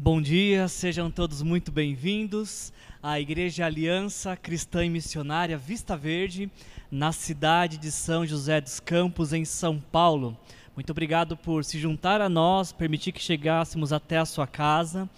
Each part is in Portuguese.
Bom dia, sejam todos muito bem-vindos à Igreja Aliança Cristã e Missionária Vista Verde, na cidade de São José dos Campos, em São Paulo. Muito obrigado por se juntar a nós, permitir que chegássemos até a sua casa,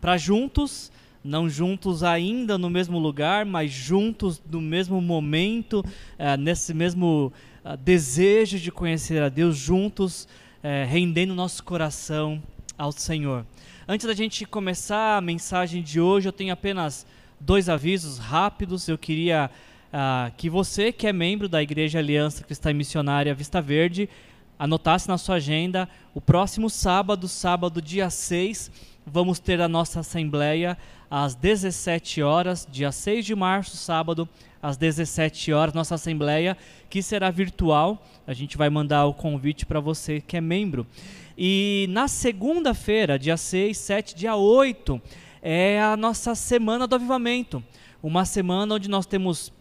para juntos, não juntos ainda no mesmo lugar, mas juntos no mesmo momento, eh, nesse mesmo eh, desejo de conhecer a Deus, juntos, eh, rendendo nosso coração ao Senhor. Antes da gente começar a mensagem de hoje, eu tenho apenas dois avisos rápidos. Eu queria uh, que você, que é membro da Igreja Aliança Cristã e Missionária Vista Verde, anotasse na sua agenda o próximo sábado, sábado dia 6, vamos ter a nossa assembleia às 17 horas, dia 6 de março, sábado, às 17 horas, nossa assembleia, que será virtual. A gente vai mandar o convite para você que é membro. E na segunda-feira, dia 6, 7, dia 8, é a nossa semana do avivamento. Uma semana onde nós temos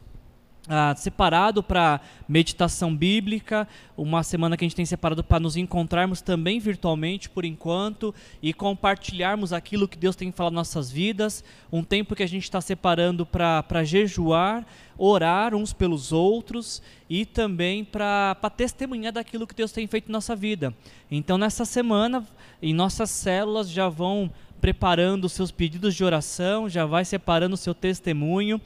ah, separado para meditação bíblica, uma semana que a gente tem separado para nos encontrarmos também virtualmente por enquanto e compartilharmos aquilo que Deus tem falado nossas vidas, um tempo que a gente está separando para jejuar, orar uns pelos outros e também para testemunhar daquilo que Deus tem feito na nossa vida. Então, nessa semana, em nossas células já vão preparando seus pedidos de oração, já vai separando o seu testemunho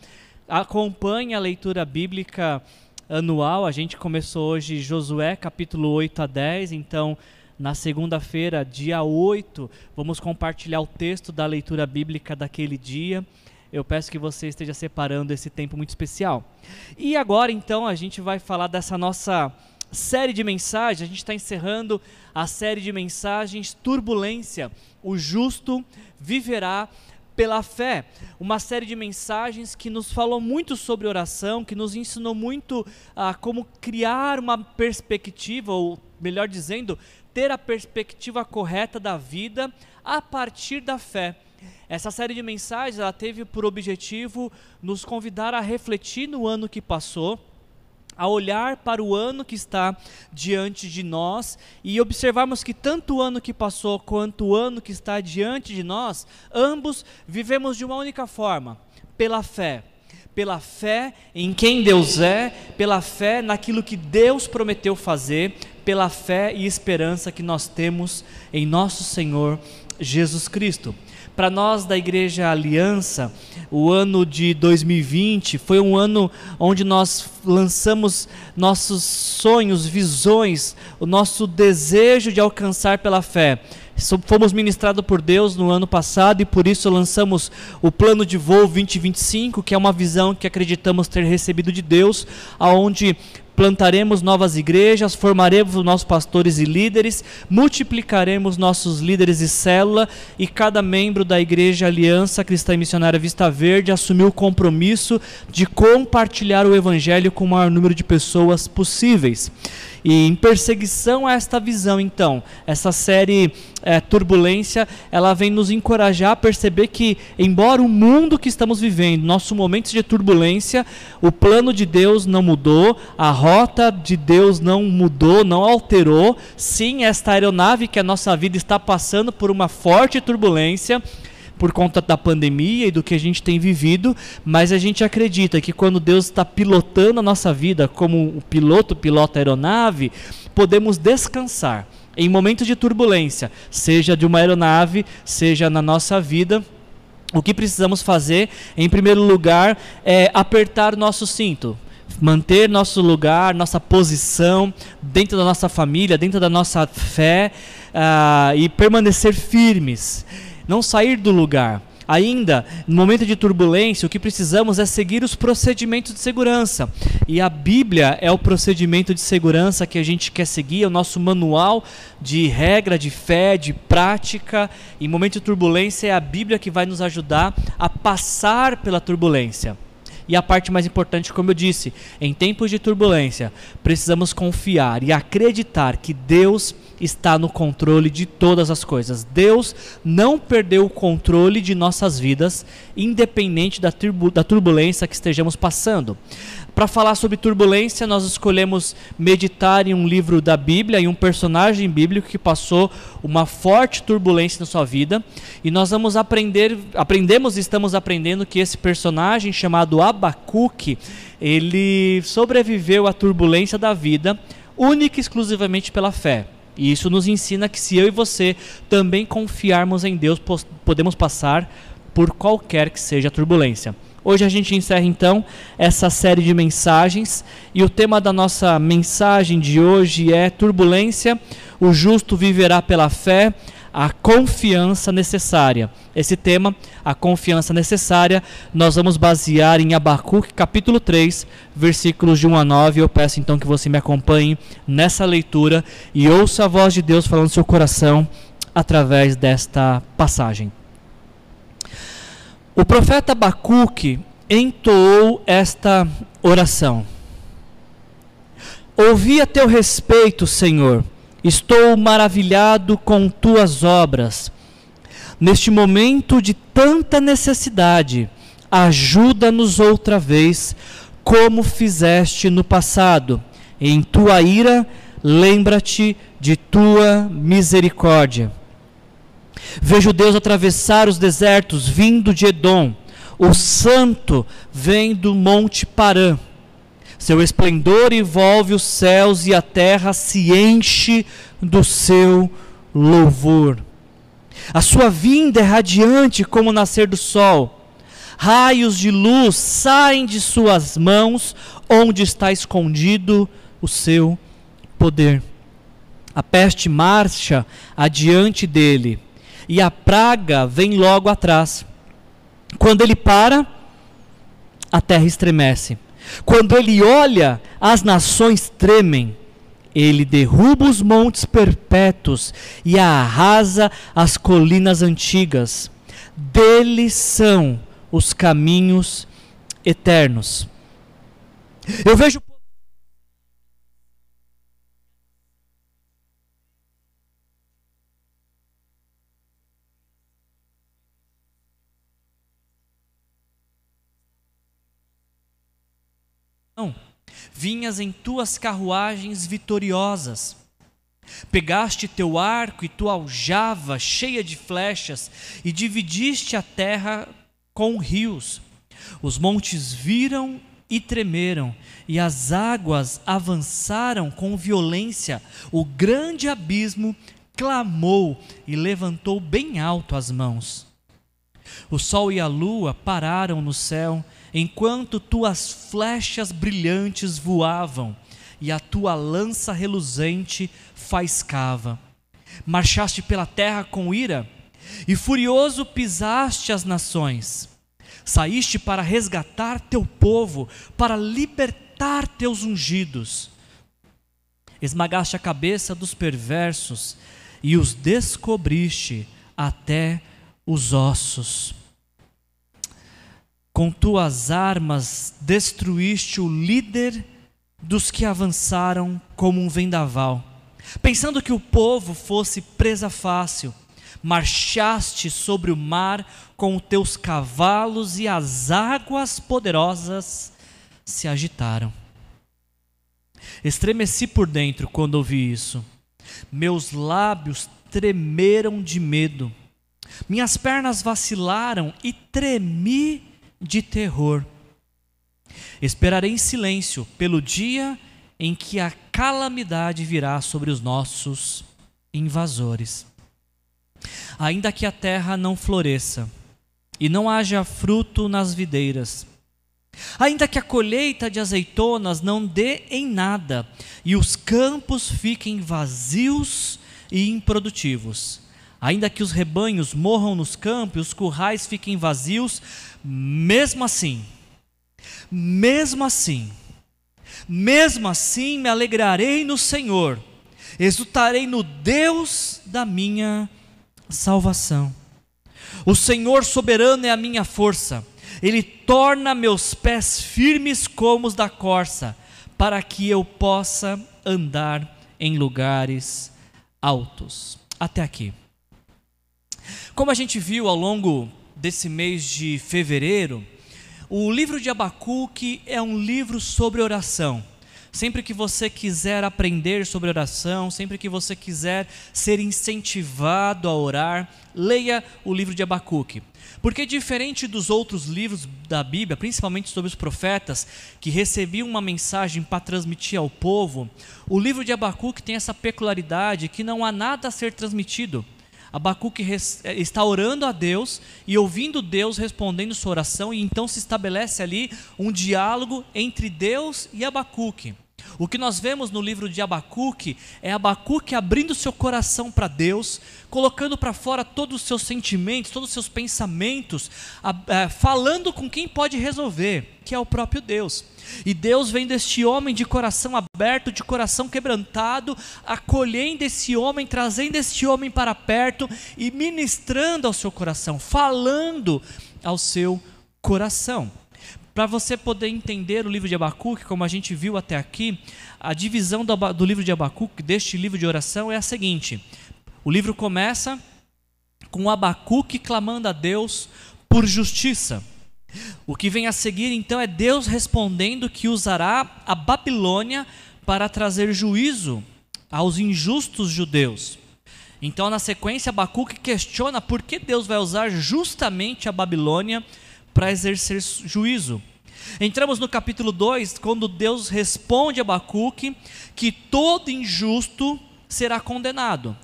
acompanhe a leitura bíblica anual. A gente começou hoje Josué, capítulo 8 a 10, então na segunda-feira, dia 8, vamos compartilhar o texto da leitura bíblica daquele dia. Eu peço que você esteja separando esse tempo muito especial. E agora, então, a gente vai falar dessa nossa série de mensagens. A gente está encerrando a série de mensagens Turbulência. O justo viverá pela fé, uma série de mensagens que nos falou muito sobre oração, que nos ensinou muito a como criar uma perspectiva, ou melhor dizendo, ter a perspectiva correta da vida a partir da fé. Essa série de mensagens ela teve por objetivo nos convidar a refletir no ano que passou a olhar para o ano que está diante de nós e observarmos que tanto o ano que passou quanto o ano que está diante de nós, ambos vivemos de uma única forma, pela fé. Pela fé em quem Deus é, pela fé naquilo que Deus prometeu fazer, pela fé e esperança que nós temos em nosso Senhor Jesus Cristo. Para nós da Igreja Aliança, o ano de 2020 foi um ano onde nós lançamos nossos sonhos, visões, o nosso desejo de alcançar pela fé. Fomos ministrados por Deus no ano passado e por isso lançamos o plano de voo 2025, que é uma visão que acreditamos ter recebido de Deus, aonde plantaremos novas igrejas, formaremos nossos pastores e líderes, multiplicaremos nossos líderes e célula, e cada membro da Igreja Aliança Cristã e Missionária Vista Verde assumiu o compromisso de compartilhar o Evangelho com o maior número de pessoas possíveis. E em perseguição a esta visão, então, essa série é, Turbulência, ela vem nos encorajar a perceber que, embora o mundo que estamos vivendo, nosso momento de turbulência, o plano de Deus não mudou, a rota de Deus não mudou, não alterou. Sim, esta aeronave que a nossa vida está passando por uma forte turbulência por conta da pandemia e do que a gente tem vivido, mas a gente acredita que quando Deus está pilotando a nossa vida, como o piloto pilota a aeronave, podemos descansar em momentos de turbulência, seja de uma aeronave, seja na nossa vida. O que precisamos fazer, em primeiro lugar, é apertar o nosso cinto, manter nosso lugar, nossa posição dentro da nossa família, dentro da nossa fé uh, e permanecer firmes não sair do lugar. Ainda, no momento de turbulência, o que precisamos é seguir os procedimentos de segurança. E a Bíblia é o procedimento de segurança que a gente quer seguir, é o nosso manual de regra, de fé, de prática. Em momento de turbulência, é a Bíblia que vai nos ajudar a passar pela turbulência. E a parte mais importante, como eu disse, em tempos de turbulência, precisamos confiar e acreditar que Deus está no controle de todas as coisas. Deus não perdeu o controle de nossas vidas, independente da, da turbulência que estejamos passando. Para falar sobre turbulência, nós escolhemos meditar em um livro da Bíblia, em um personagem bíblico que passou uma forte turbulência na sua vida, e nós vamos aprender, aprendemos e estamos aprendendo que esse personagem chamado Abacuque, ele sobreviveu à turbulência da vida única e exclusivamente pela fé. E isso nos ensina que se eu e você também confiarmos em Deus, podemos passar por qualquer que seja a turbulência. Hoje a gente encerra então essa série de mensagens. E o tema da nossa mensagem de hoje é turbulência, o justo viverá pela fé, a confiança necessária. Esse tema, a confiança necessária, nós vamos basear em Abacuque capítulo 3, versículos de 1 a 9. Eu peço então que você me acompanhe nessa leitura e ouça a voz de Deus falando no seu coração através desta passagem. O profeta Abacuque entoou esta oração. Ouvi a teu respeito, Senhor, estou maravilhado com tuas obras. Neste momento de tanta necessidade, ajuda-nos outra vez, como fizeste no passado. Em tua ira, lembra-te de tua misericórdia. Vejo Deus atravessar os desertos vindo de Edom. O santo vem do monte Parã. Seu esplendor envolve os céus e a terra se enche do seu louvor. A sua vinda é radiante como o nascer do sol. Raios de luz saem de suas mãos, onde está escondido o seu poder. A peste marcha adiante dele e a praga vem logo atrás. Quando ele para, a terra estremece. Quando ele olha, as nações tremem. Ele derruba os montes perpétuos e arrasa as colinas antigas. Dele são os caminhos eternos. Eu vejo Não. Vinhas em tuas carruagens vitoriosas. Pegaste teu arco e tua aljava cheia de flechas e dividiste a terra com rios. Os montes viram e tremeram, e as águas avançaram com violência. O grande abismo clamou e levantou bem alto as mãos. O sol e a lua pararam no céu enquanto tuas flechas brilhantes voavam e a tua lança reluzente faiscava. Marchaste pela terra com ira e furioso pisaste as nações. Saíste para resgatar teu povo, para libertar teus ungidos. Esmagaste a cabeça dos perversos e os descobriste até os ossos. Com tuas armas destruíste o líder dos que avançaram como um vendaval. Pensando que o povo fosse presa fácil, marchaste sobre o mar com teus cavalos e as águas poderosas se agitaram. Estremeci por dentro quando ouvi isso. Meus lábios tremeram de medo. Minhas pernas vacilaram e tremi de terror. Esperarei em silêncio pelo dia em que a calamidade virá sobre os nossos invasores. Ainda que a terra não floresça e não haja fruto nas videiras, ainda que a colheita de azeitonas não dê em nada e os campos fiquem vazios e improdutivos, ainda que os rebanhos morram nos campos os currais fiquem vazios, mesmo assim, mesmo assim, mesmo assim me alegrarei no Senhor, exultarei no Deus da minha salvação. O Senhor soberano é a minha força, Ele torna meus pés firmes como os da corça, para que eu possa andar em lugares altos. Até aqui. Como a gente viu ao longo desse mês de fevereiro, o livro de Abacuque é um livro sobre oração. Sempre que você quiser aprender sobre oração, sempre que você quiser ser incentivado a orar, leia o livro de Abacuque. Porque diferente dos outros livros da Bíblia, principalmente sobre os profetas, que recebiam uma mensagem para transmitir ao povo, o livro de Abacuque tem essa peculiaridade que não há nada a ser transmitido. Abacuque está orando a Deus e ouvindo Deus respondendo sua oração, e então se estabelece ali um diálogo entre Deus e Abacuque. O que nós vemos no livro de Abacuque é Abacuque abrindo seu coração para Deus, colocando para fora todos os seus sentimentos, todos os seus pensamentos, é, falando com quem pode resolver, que é o próprio Deus. E Deus vem deste homem de coração aberto, de coração quebrantado, acolhendo esse homem, trazendo este homem para perto e ministrando ao seu coração, falando ao seu coração. Para você poder entender o livro de Abacuque, como a gente viu até aqui, a divisão do, do livro de Abacuque, deste livro de oração, é a seguinte: o livro começa com Abacuque clamando a Deus por justiça. O que vem a seguir então é Deus respondendo que usará a Babilônia para trazer juízo aos injustos judeus. Então, na sequência, Abacuque questiona por que Deus vai usar justamente a Babilônia para exercer juízo. Entramos no capítulo 2, quando Deus responde a Abacuque que todo injusto será condenado,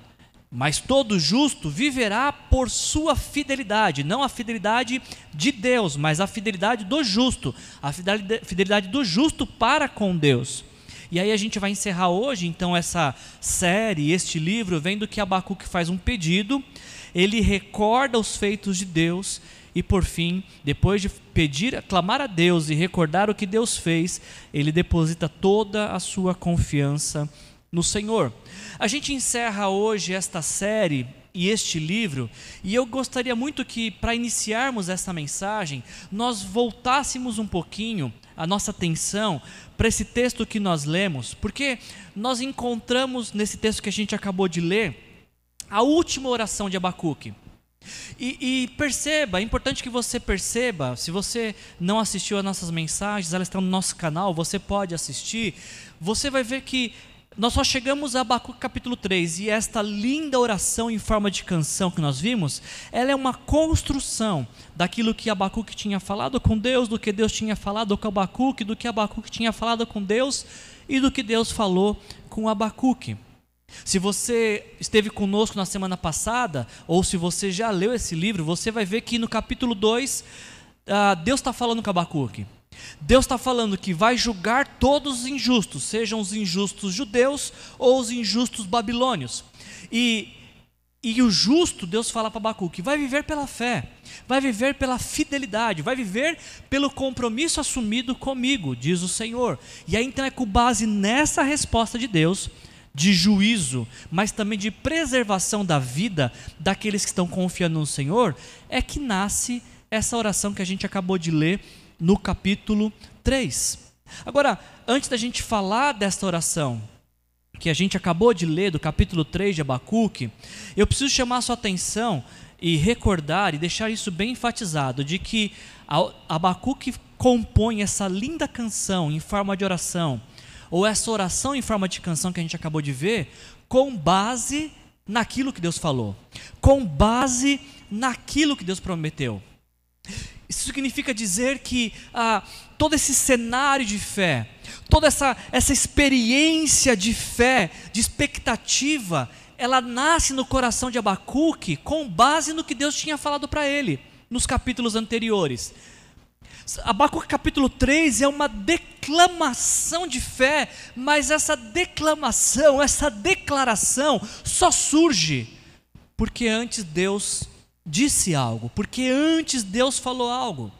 mas todo justo viverá por sua fidelidade, não a fidelidade de Deus, mas a fidelidade do justo, a fidelidade do justo para com Deus. E aí a gente vai encerrar hoje, então, essa série, este livro, vendo que Abacuque faz um pedido, ele recorda os feitos de Deus e por fim, depois de pedir, clamar a Deus e recordar o que Deus fez, ele deposita toda a sua confiança no Senhor. A gente encerra hoje esta série e este livro, e eu gostaria muito que, para iniciarmos essa mensagem, nós voltássemos um pouquinho a nossa atenção para esse texto que nós lemos, porque nós encontramos nesse texto que a gente acabou de ler a última oração de Abacuque. E, e, perceba, é importante que você perceba, se você não assistiu às nossas mensagens, elas estão no nosso canal, você pode assistir, você vai ver que nós só chegamos a Abacuque capítulo 3 e esta linda oração em forma de canção que nós vimos, ela é uma construção daquilo que Abacuque tinha falado com Deus, do que Deus tinha falado com Abacuque, do que Abacuque tinha falado com Deus e do que Deus falou com Abacuque. Se você esteve conosco na semana passada, ou se você já leu esse livro, você vai ver que no capítulo 2, uh, ah, Deus está falando com Abacuque. Deus está falando que vai julgar todos os injustos, sejam os injustos judeus ou os injustos babilônios. E, e o justo, Deus fala para Abacuque, vai viver pela fé, vai viver pela fidelidade, vai viver pelo compromisso assumido comigo, diz o Senhor. E aí então é com base nessa resposta de Deus de juízo, mas também de preservação da vida daqueles que estão confiando no Senhor, é que nasce essa oração que a gente acabou de ler no capítulo 3. Agora, antes da gente falar dessa oração, que a gente acabou de ler do capítulo 3 de Abacuque, eu preciso chamar a sua atenção e recordar e deixar isso bem enfatizado de que Abacuque compõe essa linda canção em forma de oração ou essa oração em forma de canção que a gente acabou de ver, com base naquilo que Deus falou, com base naquilo que Deus prometeu. Isso significa dizer que ah, todo esse cenário de fé, toda essa, essa experiência de fé, de expectativa, ela nasce no coração de Abacuque com base no que Deus tinha falado para ele nos capítulos anteriores. Abacuque capítulo 3 é uma declamação de fé, mas essa declamação, essa declaração só surge porque antes Deus disse algo, porque antes Deus falou algo.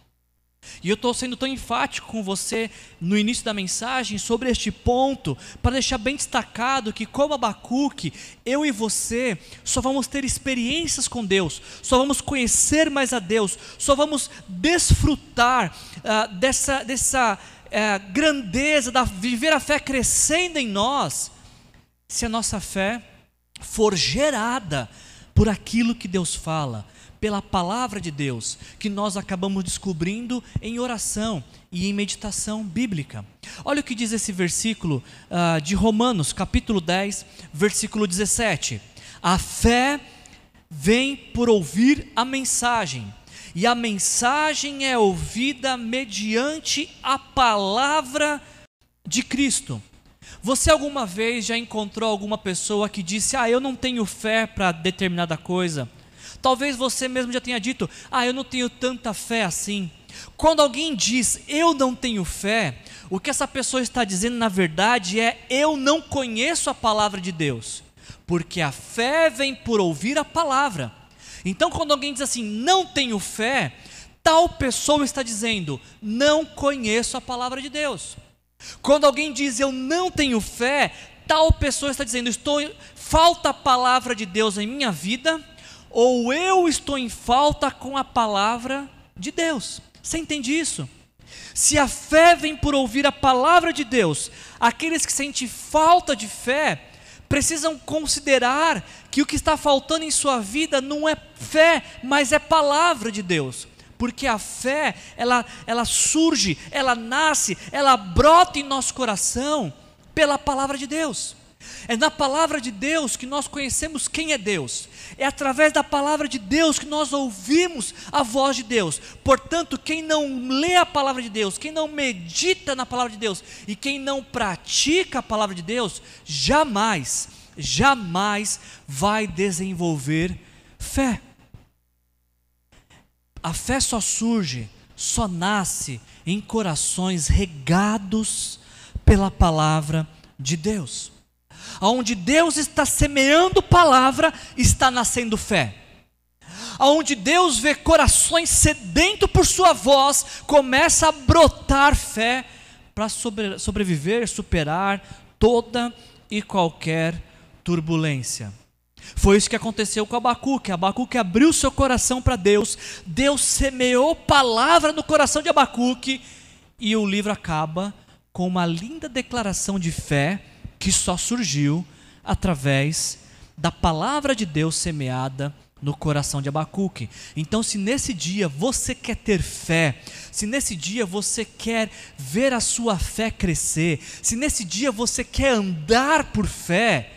E eu estou sendo tão enfático com você no início da mensagem sobre este ponto, para deixar bem destacado que, como Abacuque, eu e você só vamos ter experiências com Deus, só vamos conhecer mais a Deus, só vamos desfrutar uh, dessa, dessa uh, grandeza, da viver a fé crescendo em nós, se a nossa fé for gerada por aquilo que Deus fala, pela palavra de Deus, que nós acabamos descobrindo em oração e em meditação bíblica. Olha o que diz esse versículo uh, de Romanos, capítulo 10, versículo 17: A fé vem por ouvir a mensagem, e a mensagem é ouvida mediante a palavra de Cristo. Você alguma vez já encontrou alguma pessoa que disse: Ah, eu não tenho fé para determinada coisa? Talvez você mesmo já tenha dito: Ah, eu não tenho tanta fé assim. Quando alguém diz eu não tenho fé, o que essa pessoa está dizendo na verdade é eu não conheço a palavra de Deus, porque a fé vem por ouvir a palavra. Então, quando alguém diz assim, não tenho fé, tal pessoa está dizendo, não conheço a palavra de Deus. Quando alguém diz eu não tenho fé, tal pessoa está dizendo estou falta a palavra de Deus em minha vida, ou eu estou em falta com a palavra de Deus. Você entende isso? Se a fé vem por ouvir a palavra de Deus, aqueles que sentem falta de fé precisam considerar que o que está faltando em sua vida não é fé, mas é palavra de Deus porque a fé, ela, ela surge, ela nasce, ela brota em nosso coração pela palavra de Deus. É na palavra de Deus que nós conhecemos quem é Deus. É através da palavra de Deus que nós ouvimos a voz de Deus. Portanto, quem não lê a palavra de Deus, quem não medita na palavra de Deus e quem não pratica a palavra de Deus, jamais, jamais vai desenvolver fé. A fé só surge, só nasce em corações regados pela palavra de Deus. Aonde Deus está semeando palavra, está nascendo fé. Aonde Deus vê corações sedentos por sua voz, começa a brotar fé para sobre, sobreviver, superar toda e qualquer turbulência. Foi isso que aconteceu com Abacuque. Abacuque abriu seu coração para Deus, Deus semeou palavra no coração de Abacuque, e o livro acaba com uma linda declaração de fé que só surgiu através da palavra de Deus semeada no coração de Abacuque. Então, se nesse dia você quer ter fé, se nesse dia você quer ver a sua fé crescer, se nesse dia você quer andar por fé,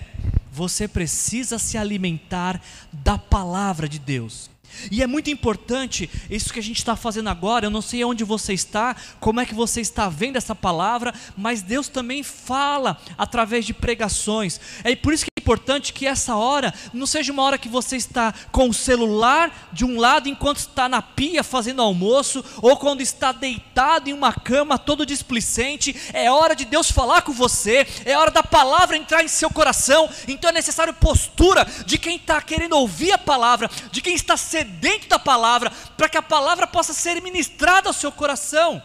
você precisa se alimentar da palavra de Deus. E é muito importante isso que a gente está fazendo agora. Eu não sei onde você está, como é que você está vendo essa palavra, mas Deus também fala através de pregações. É por isso que importante que essa hora não seja uma hora que você está com o celular de um lado enquanto está na pia fazendo almoço, ou quando está deitado em uma cama todo displicente. É hora de Deus falar com você, é hora da palavra entrar em seu coração. Então é necessário postura de quem está querendo ouvir a palavra, de quem está sedento da palavra, para que a palavra possa ser ministrada ao seu coração.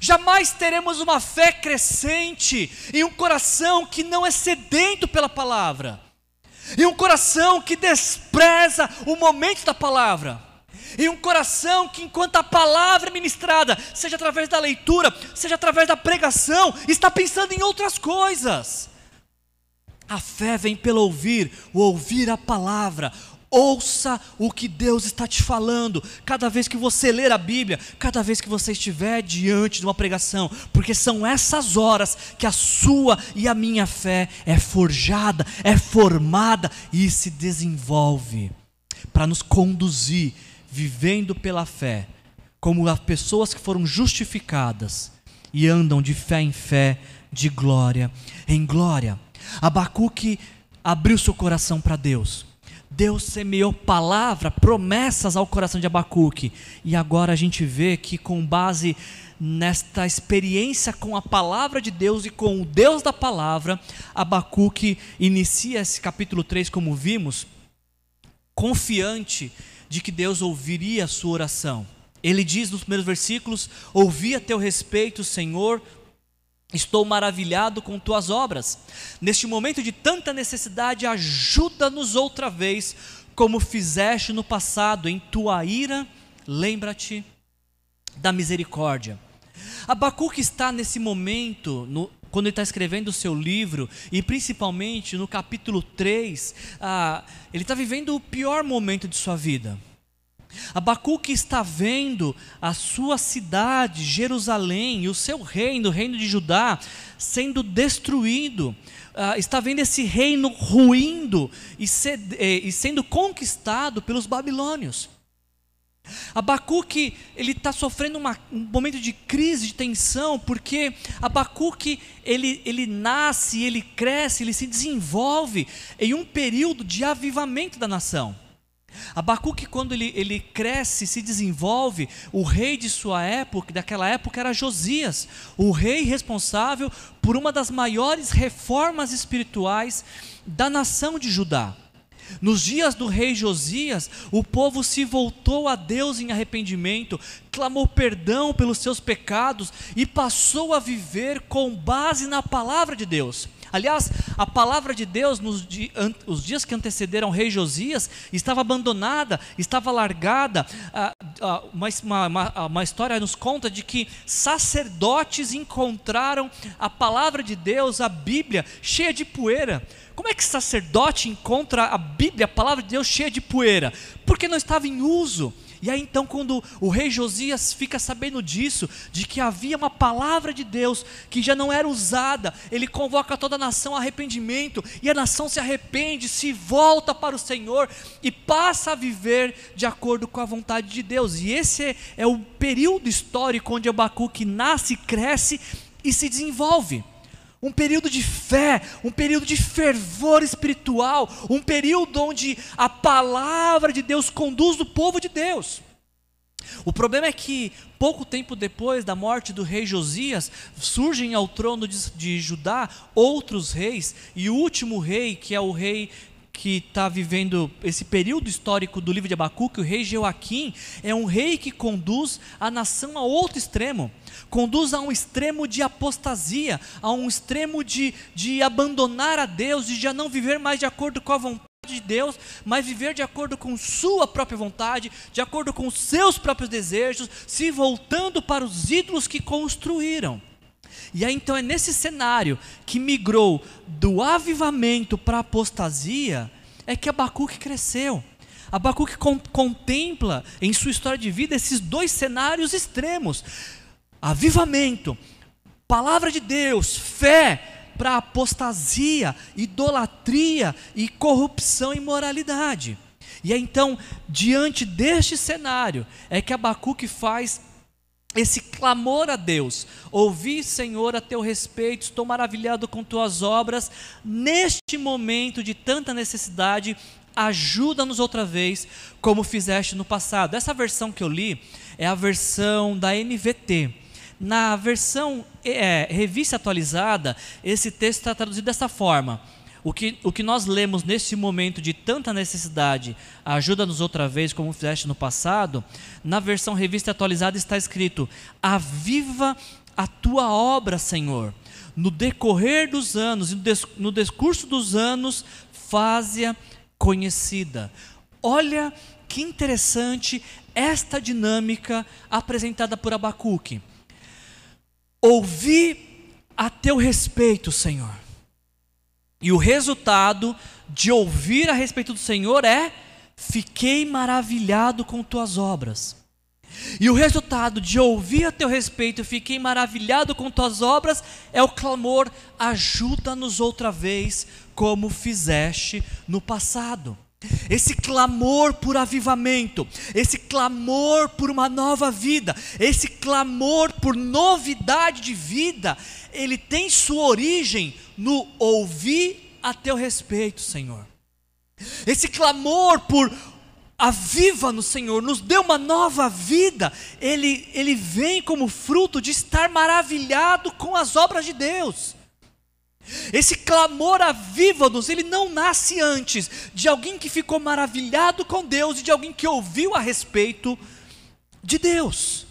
Jamais teremos uma fé crescente em um coração que não é sedento pela palavra, em um coração que despreza o momento da palavra, em um coração que, enquanto a palavra é ministrada, seja através da leitura, seja através da pregação, está pensando em outras coisas. A fé vem pelo ouvir, o ouvir a palavra, Ouça o que Deus está te falando, cada vez que você ler a Bíblia, cada vez que você estiver diante de uma pregação, porque são essas horas que a sua e a minha fé é forjada, é formada e se desenvolve para nos conduzir, vivendo pela fé, como as pessoas que foram justificadas e andam de fé em fé, de glória em glória. Abacuque abriu seu coração para Deus Deus semeou palavra, promessas ao coração de Abacuque. E agora a gente vê que, com base nesta experiência com a palavra de Deus e com o Deus da palavra, Abacuque inicia esse capítulo 3, como vimos, confiante de que Deus ouviria a sua oração. Ele diz nos primeiros versículos: Ouvi a teu respeito, Senhor, Estou maravilhado com tuas obras. Neste momento de tanta necessidade, ajuda-nos outra vez, como fizeste no passado, em tua ira, lembra-te da misericórdia. Abacuque está nesse momento, no quando ele está escrevendo o seu livro, e principalmente no capítulo 3, ah, ele está vivendo o pior momento de sua vida. Abacuque está vendo a sua cidade, Jerusalém, e o seu reino, o reino de Judá, sendo destruído. Uh, está vendo esse reino ruindo e, e sendo conquistado pelos babilônios. Abacuque ele está sofrendo uma, um momento de crise, de tensão, porque Abacuque ele, ele nasce, ele cresce, ele se desenvolve em um período de avivamento da nação. Abacuque, quando ele, ele cresce, se desenvolve, o rei de sua época, daquela época, era Josias, o rei responsável por uma das maiores reformas espirituais da nação de Judá. Nos dias do rei Josias, o povo se voltou a Deus em arrependimento, clamou perdão pelos seus pecados e passou a viver com base na palavra de Deus. Aliás, a palavra de Deus nos os dias que antecederam o rei Josias estava abandonada, estava largada. Uma, uma, uma história nos conta de que sacerdotes encontraram a palavra de Deus, a Bíblia, cheia de poeira. Como é que sacerdote encontra a Bíblia, a palavra de Deus, cheia de poeira? Porque não estava em uso. E aí então, quando o rei Josias fica sabendo disso, de que havia uma palavra de Deus que já não era usada, ele convoca toda a nação a arrependimento, e a nação se arrepende, se volta para o Senhor e passa a viver de acordo com a vontade de Deus. E esse é, o período histórico onde Abacuque nasce, cresce e se desenvolve um período de fé, um período de fervor espiritual, um período onde a palavra de Deus conduz o povo de Deus. O problema é que, pouco tempo depois da morte do rei Josias, surgem ao trono de, de Judá outros reis, e o último rei, que é o rei que está vivendo esse período histórico do livro de Abacuque, o rei Joaquim, é um rei que conduz a nação a outro extremo conduz a um extremo de apostasia, a um extremo de, de abandonar a Deus, de já não viver mais de acordo com a vontade de Deus, mas viver de acordo com sua própria vontade, de acordo com seus próprios desejos, se voltando para os ídolos que construíram. E aí então é nesse cenário que migrou do avivamento para a apostasia, é que Abacuque cresceu. Abacuque con contempla em sua história de vida esses dois cenários extremos avivamento, palavra de Deus, fé para apostasia, idolatria e corrupção e imoralidade. E é então, diante deste cenário, é que Abacuque faz esse clamor a Deus: Ouvi, Senhor, a teu respeito, estou maravilhado com tuas obras. Neste momento de tanta necessidade, ajuda-nos outra vez, como fizeste no passado. Essa versão que eu li é a versão da NVT. Na versão é, revista atualizada, esse texto está traduzido dessa forma. O que, o que nós lemos nesse momento de tanta necessidade, ajuda-nos outra vez, como fizeste no passado, na versão revista atualizada está escrito: Aviva a tua obra, Senhor. No decorrer dos anos, no discurso dos anos, faze-a conhecida. Olha que interessante esta dinâmica apresentada por Abacuque ouvi a teu respeito, Senhor. E o resultado de ouvir a respeito do Senhor é: fiquei maravilhado com tuas obras. E o resultado de ouvir a teu respeito, fiquei maravilhado com tuas obras, é o clamor: ajuda-nos outra vez, como fizeste no passado esse clamor por avivamento, esse clamor por uma nova vida, esse clamor por novidade de vida, ele tem sua origem no ouvir a teu respeito, Senhor. Esse clamor por aviva no Senhor, nos dê uma nova vida, ele, ele vem como fruto de estar maravilhado com as obras de Deus. Esse clamor aviva-nos, ele não nasce antes de alguém que ficou maravilhado com Deus e de alguém que ouviu a respeito de Deus.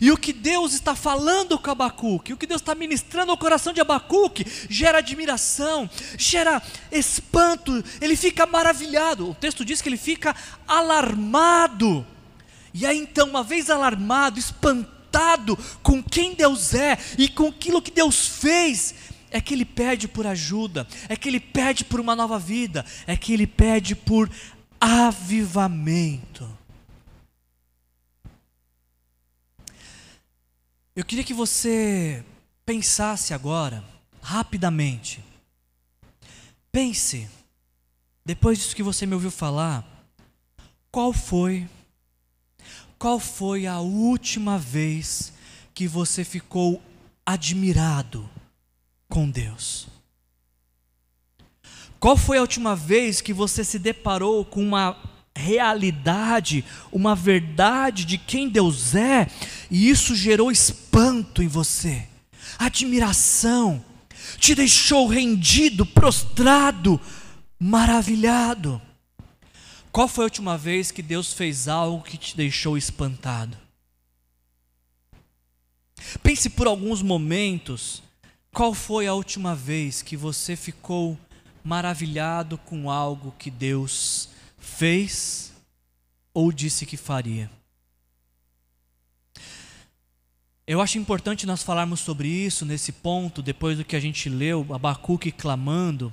E o que Deus está falando com Abacuque, o que Deus está ministrando ao coração de Abacuque, gera admiração, gera espanto, ele fica maravilhado. O texto diz que ele fica alarmado. E aí então, uma vez alarmado, espantado, com quem Deus é e com aquilo que Deus fez, é que ele pede por ajuda, é que ele pede por uma nova vida, é que ele pede por avivamento. Eu queria que você pensasse agora, rapidamente. Pense, depois disso que você me ouviu falar, qual foi qual foi a última vez que você ficou admirado com Deus? Qual foi a última vez que você se deparou com uma realidade, uma verdade de quem Deus é, e isso gerou espanto em você, admiração, te deixou rendido, prostrado, maravilhado? Qual foi a última vez que Deus fez algo que te deixou espantado? Pense por alguns momentos, qual foi a última vez que você ficou maravilhado com algo que Deus fez ou disse que faria? Eu acho importante nós falarmos sobre isso nesse ponto, depois do que a gente leu, Abacuque clamando,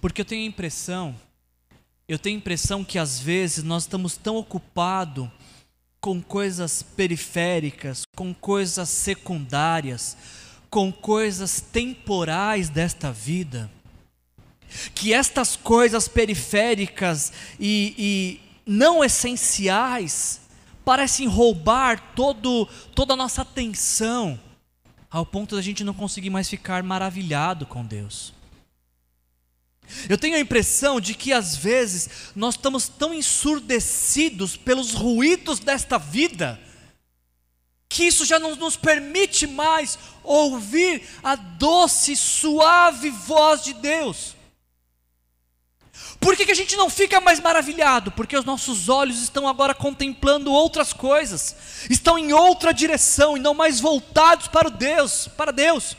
porque eu tenho a impressão eu tenho a impressão que às vezes nós estamos tão ocupados com coisas periféricas, com coisas secundárias, com coisas temporais desta vida, que estas coisas periféricas e, e não essenciais parecem roubar todo, toda a nossa atenção, ao ponto da gente não conseguir mais ficar maravilhado com Deus. Eu tenho a impressão de que às vezes nós estamos tão ensurdecidos pelos ruídos desta vida, que isso já não nos permite mais ouvir a doce, suave voz de Deus. Por que, que a gente não fica mais maravilhado? Porque os nossos olhos estão agora contemplando outras coisas, estão em outra direção e não mais voltados para Deus, para Deus.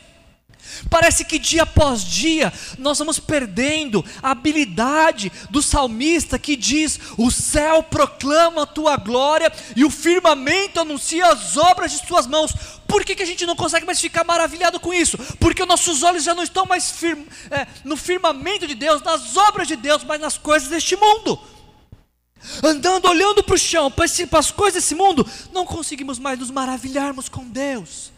Parece que dia após dia nós vamos perdendo a habilidade do salmista que diz: O céu proclama a tua glória e o firmamento anuncia as obras de tuas mãos. Por que, que a gente não consegue mais ficar maravilhado com isso? Porque os nossos olhos já não estão mais firme, é, no firmamento de Deus, nas obras de Deus, mas nas coisas deste mundo. Andando, olhando para o chão, para as coisas desse mundo, não conseguimos mais nos maravilharmos com Deus.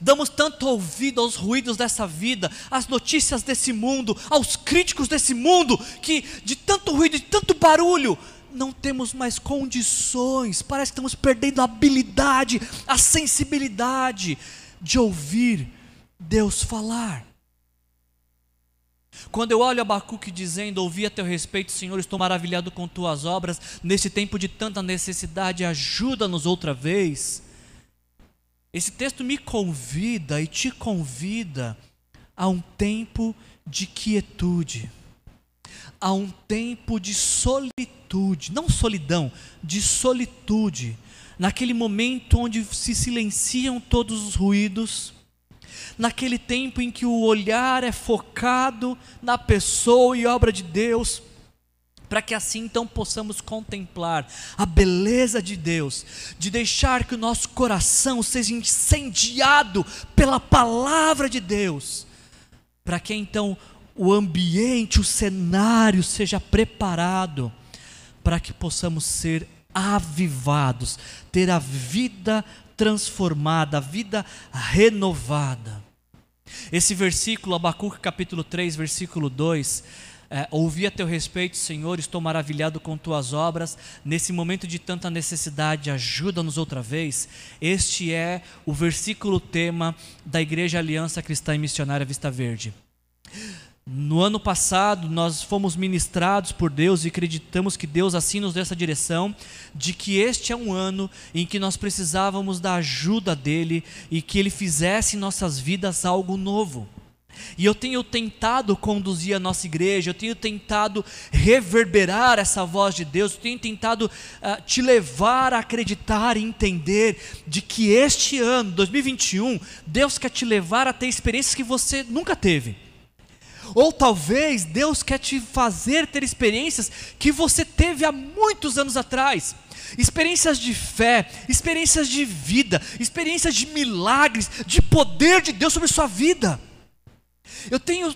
Damos tanto ouvido aos ruídos dessa vida, às notícias desse mundo, aos críticos desse mundo, que de tanto ruído, de tanto barulho, não temos mais condições, parece que estamos perdendo a habilidade, a sensibilidade de ouvir Deus falar. Quando eu olho Abacuque dizendo, ouvi a teu respeito, Senhor, estou maravilhado com tuas obras, nesse tempo de tanta necessidade, ajuda-nos outra vez. Esse texto me convida e te convida a um tempo de quietude, a um tempo de solitude, não solidão, de solitude, naquele momento onde se silenciam todos os ruídos, naquele tempo em que o olhar é focado na pessoa e obra de Deus para que assim então possamos contemplar a beleza de Deus, de deixar que o nosso coração seja incendiado pela palavra de Deus, para que então o ambiente, o cenário seja preparado para que possamos ser avivados, ter a vida transformada, a vida renovada. Esse versículo, Abacuque capítulo 3, versículo 2, é, ouvi a teu respeito, Senhor, estou maravilhado com tuas obras. Nesse momento de tanta necessidade, ajuda-nos outra vez. Este é o versículo tema da Igreja Aliança Cristã e Missionária Vista Verde. No ano passado, nós fomos ministrados por Deus e acreditamos que Deus assim nos deu essa direção, de que este é um ano em que nós precisávamos da ajuda dEle e que Ele fizesse em nossas vidas algo novo. E eu tenho tentado conduzir a nossa igreja, eu tenho tentado reverberar essa voz de Deus, eu tenho tentado uh, te levar a acreditar e entender de que este ano, 2021, Deus quer te levar a ter experiências que você nunca teve. Ou talvez Deus quer te fazer ter experiências que você teve há muitos anos atrás. Experiências de fé, experiências de vida, experiências de milagres, de poder de Deus sobre sua vida. Eu tenho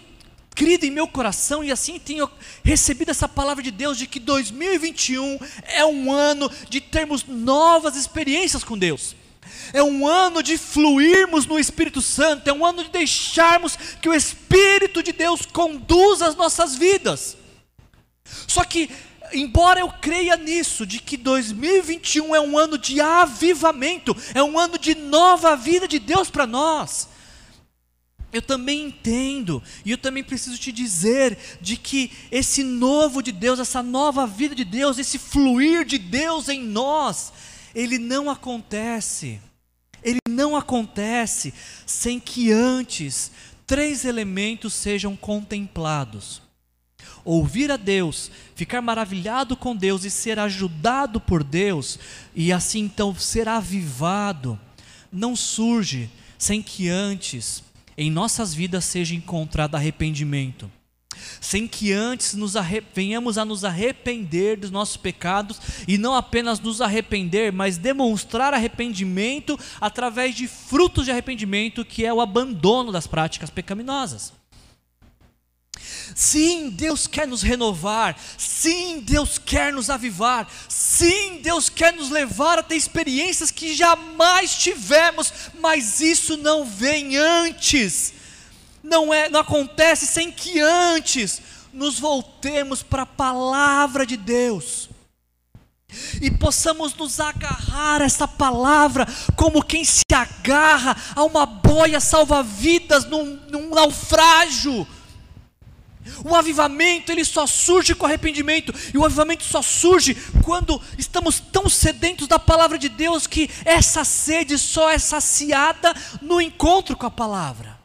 crido em meu coração e assim tenho recebido essa palavra de Deus de que 2021 é um ano de termos novas experiências com Deus. É um ano de fluirmos no Espírito Santo, é um ano de deixarmos que o Espírito de Deus conduza as nossas vidas. Só que, embora eu creia nisso, de que 2021 é um ano de avivamento, é um ano de nova vida de Deus para nós, eu também entendo, e eu também preciso te dizer, de que esse novo de Deus, essa nova vida de Deus, esse fluir de Deus em nós, ele não acontece. Ele não acontece sem que antes três elementos sejam contemplados: ouvir a Deus, ficar maravilhado com Deus e ser ajudado por Deus, e assim então ser avivado, não surge sem que antes em nossas vidas seja encontrado arrependimento sem que antes nos venhamos a nos arrepender dos nossos pecados e não apenas nos arrepender, mas demonstrar arrependimento através de frutos de arrependimento, que é o abandono das práticas pecaminosas. Sim, Deus quer nos renovar. Sim, Deus quer nos avivar. Sim, Deus quer nos levar a ter experiências que jamais tivemos, mas isso não vem antes não é, não acontece sem que antes nos voltemos para a palavra de Deus. E possamos nos agarrar a essa palavra como quem se agarra a uma boia salva-vidas num, num naufrágio. O avivamento ele só surge com arrependimento, e o avivamento só surge quando estamos tão sedentos da palavra de Deus que essa sede só é saciada no encontro com a palavra.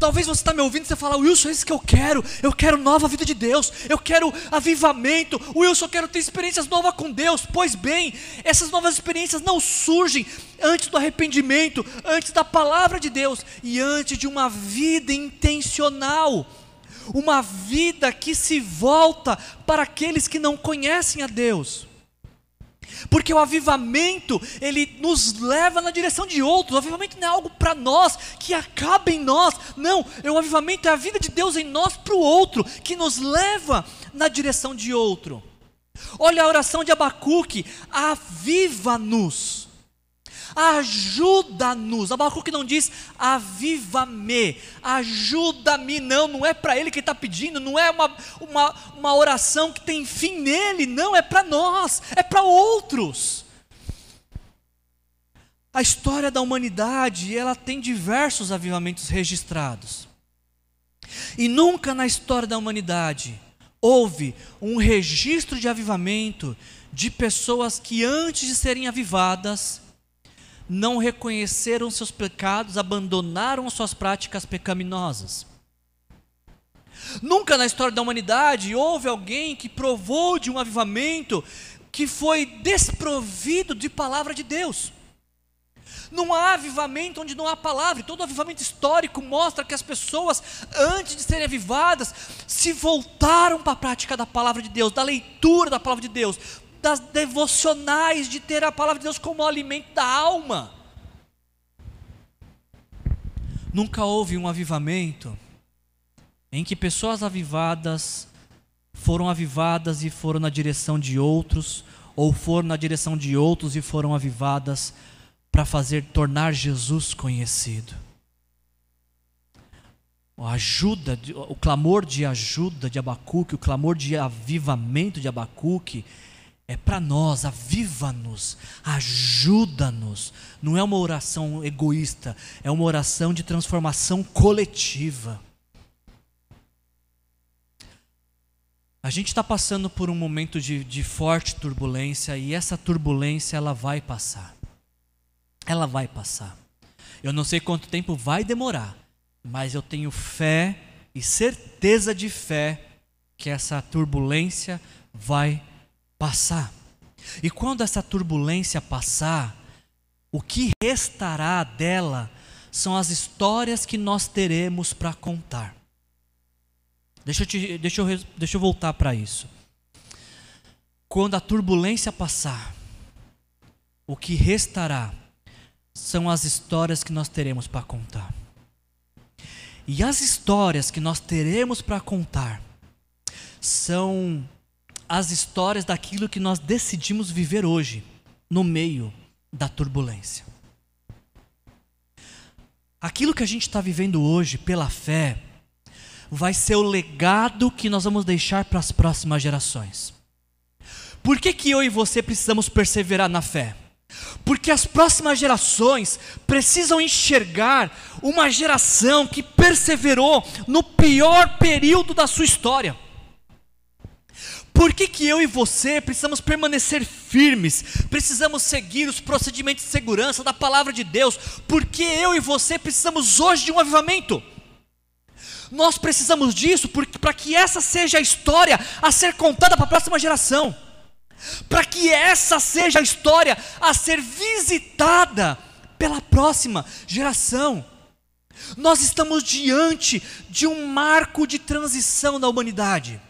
Talvez você está me ouvindo e você fala, Wilson, é isso que eu quero. Eu quero nova vida de Deus. Eu quero avivamento. Wilson, eu quero ter experiências novas com Deus. Pois bem, essas novas experiências não surgem antes do arrependimento, antes da palavra de Deus e antes de uma vida intencional. Uma vida que se volta para aqueles que não conhecem a Deus. Porque o avivamento, ele nos leva na direção de outros. O avivamento não é algo para nós, que acaba em nós. Não, o avivamento é a vida de Deus em nós para o outro, que nos leva na direção de outro. Olha a oração de Abacuque: aviva-nos. Ajuda-nos. Abacuque não diz aviva-me, ajuda-me, não, não é para ele que está pedindo, não é uma, uma, uma oração que tem fim nele, não, é para nós, é para outros. A história da humanidade, ela tem diversos avivamentos registrados. E nunca na história da humanidade houve um registro de avivamento de pessoas que antes de serem avivadas não reconheceram seus pecados, abandonaram suas práticas pecaminosas. Nunca na história da humanidade houve alguém que provou de um avivamento que foi desprovido de palavra de Deus. Não há avivamento onde não há palavra. Todo avivamento histórico mostra que as pessoas, antes de serem avivadas, se voltaram para a prática da palavra de Deus, da leitura da palavra de Deus, das devocionais, de ter a palavra de Deus como alimento da alma. Nunca houve um avivamento em que pessoas avivadas foram avivadas e foram na direção de outros, ou foram na direção de outros e foram avivadas para fazer tornar Jesus conhecido. A ajuda, o clamor de ajuda de Abacuque, o clamor de avivamento de Abacuque, é para nós, aviva-nos, ajuda-nos. Não é uma oração egoísta, é uma oração de transformação coletiva. A gente está passando por um momento de, de forte turbulência e essa turbulência ela vai passar. Ela vai passar. Eu não sei quanto tempo vai demorar, mas eu tenho fé e certeza de fé que essa turbulência vai passar. E quando essa turbulência passar, o que restará dela são as histórias que nós teremos para contar. Deixa eu, te, deixa eu, deixa eu voltar para isso. Quando a turbulência passar, o que restará são as histórias que nós teremos para contar. E as histórias que nós teremos para contar são as histórias daquilo que nós decidimos viver hoje, no meio da turbulência. Aquilo que a gente está vivendo hoje pela fé vai ser o legado que nós vamos deixar para as próximas gerações. Por que, que eu e você precisamos perseverar na fé? Porque as próximas gerações precisam enxergar uma geração que perseverou no pior período da sua história. Por que, que eu e você precisamos permanecer firmes, precisamos seguir os procedimentos de segurança da palavra de Deus? Porque eu e você precisamos hoje de um avivamento. Nós precisamos disso para que essa seja a história a ser contada para a próxima geração para que essa seja a história a ser visitada pela próxima geração. Nós estamos diante de um marco de transição na humanidade.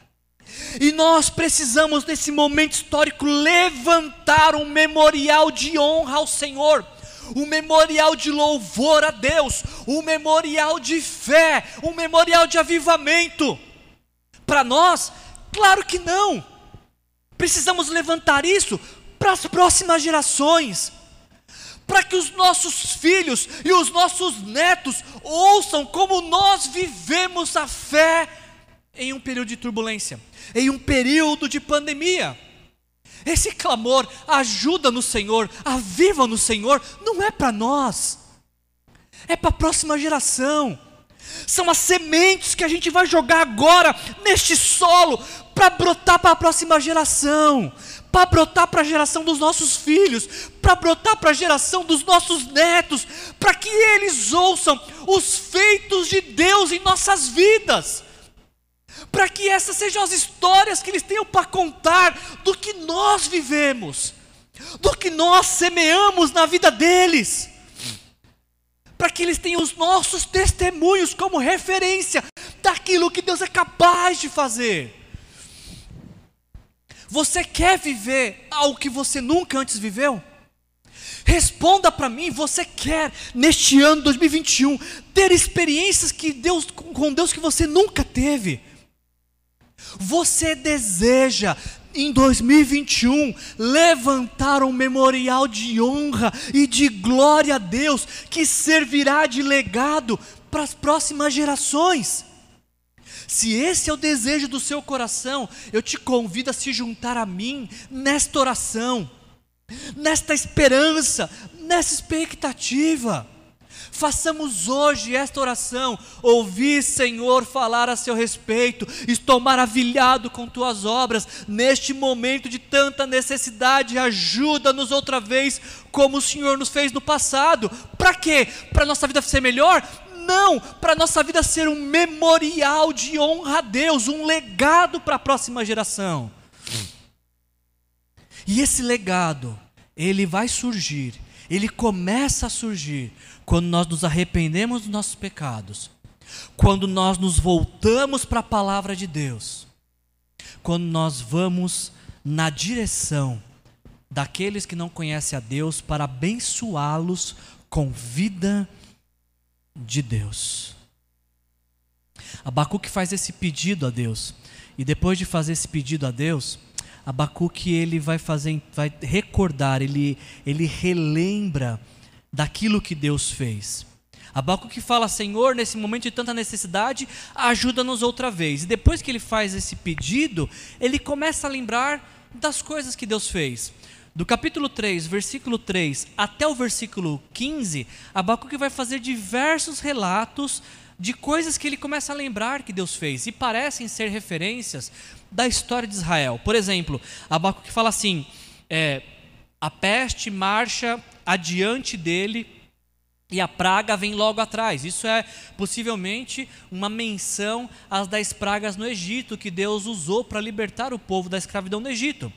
E nós precisamos, nesse momento histórico, levantar um memorial de honra ao Senhor, um memorial de louvor a Deus, um memorial de fé, um memorial de avivamento. Para nós, claro que não. Precisamos levantar isso para as próximas gerações, para que os nossos filhos e os nossos netos ouçam como nós vivemos a fé em um período de turbulência, em um período de pandemia. Esse clamor, ajuda no Senhor, aviva no Senhor, não é para nós, é para a próxima geração. São as sementes que a gente vai jogar agora neste solo para brotar para a próxima geração, para brotar para a geração dos nossos filhos, para brotar para a geração dos nossos netos, para que eles ouçam os feitos de Deus em nossas vidas. Para que essas sejam as histórias que eles tenham para contar do que nós vivemos, do que nós semeamos na vida deles para que eles tenham os nossos testemunhos como referência daquilo que Deus é capaz de fazer. Você quer viver algo que você nunca antes viveu? Responda para mim, você quer neste ano 2021 ter experiências que Deus com Deus que você nunca teve? Você deseja em 2021 levantar um memorial de honra e de glória a Deus que servirá de legado para as próximas gerações. Se esse é o desejo do seu coração, eu te convido a se juntar a mim nesta oração, nesta esperança, nessa expectativa. Façamos hoje esta oração. Ouvi, Senhor, falar a seu respeito. Estou maravilhado com tuas obras. Neste momento de tanta necessidade, ajuda-nos outra vez, como o Senhor nos fez no passado. Para quê? Para nossa vida ser melhor? Não, para nossa vida ser um memorial de honra a Deus, um legado para a próxima geração. E esse legado, ele vai surgir, ele começa a surgir quando nós nos arrependemos dos nossos pecados, quando nós nos voltamos para a palavra de Deus, quando nós vamos na direção daqueles que não conhecem a Deus para abençoá-los com vida de Deus. Abacuque faz esse pedido a Deus. E depois de fazer esse pedido a Deus, Abacuque ele vai fazer, vai recordar, ele, ele relembra daquilo que Deus fez. Abacuque fala, Senhor, nesse momento de tanta necessidade, ajuda-nos outra vez. E depois que ele faz esse pedido, ele começa a lembrar das coisas que Deus fez. Do capítulo 3, versículo 3 até o versículo 15, Abacuque vai fazer diversos relatos de coisas que ele começa a lembrar que Deus fez e parecem ser referências da história de Israel. Por exemplo, Abacuque fala assim: é, a peste marcha adiante dele e a praga vem logo atrás. Isso é possivelmente uma menção às dez pragas no Egito que Deus usou para libertar o povo da escravidão no Egito.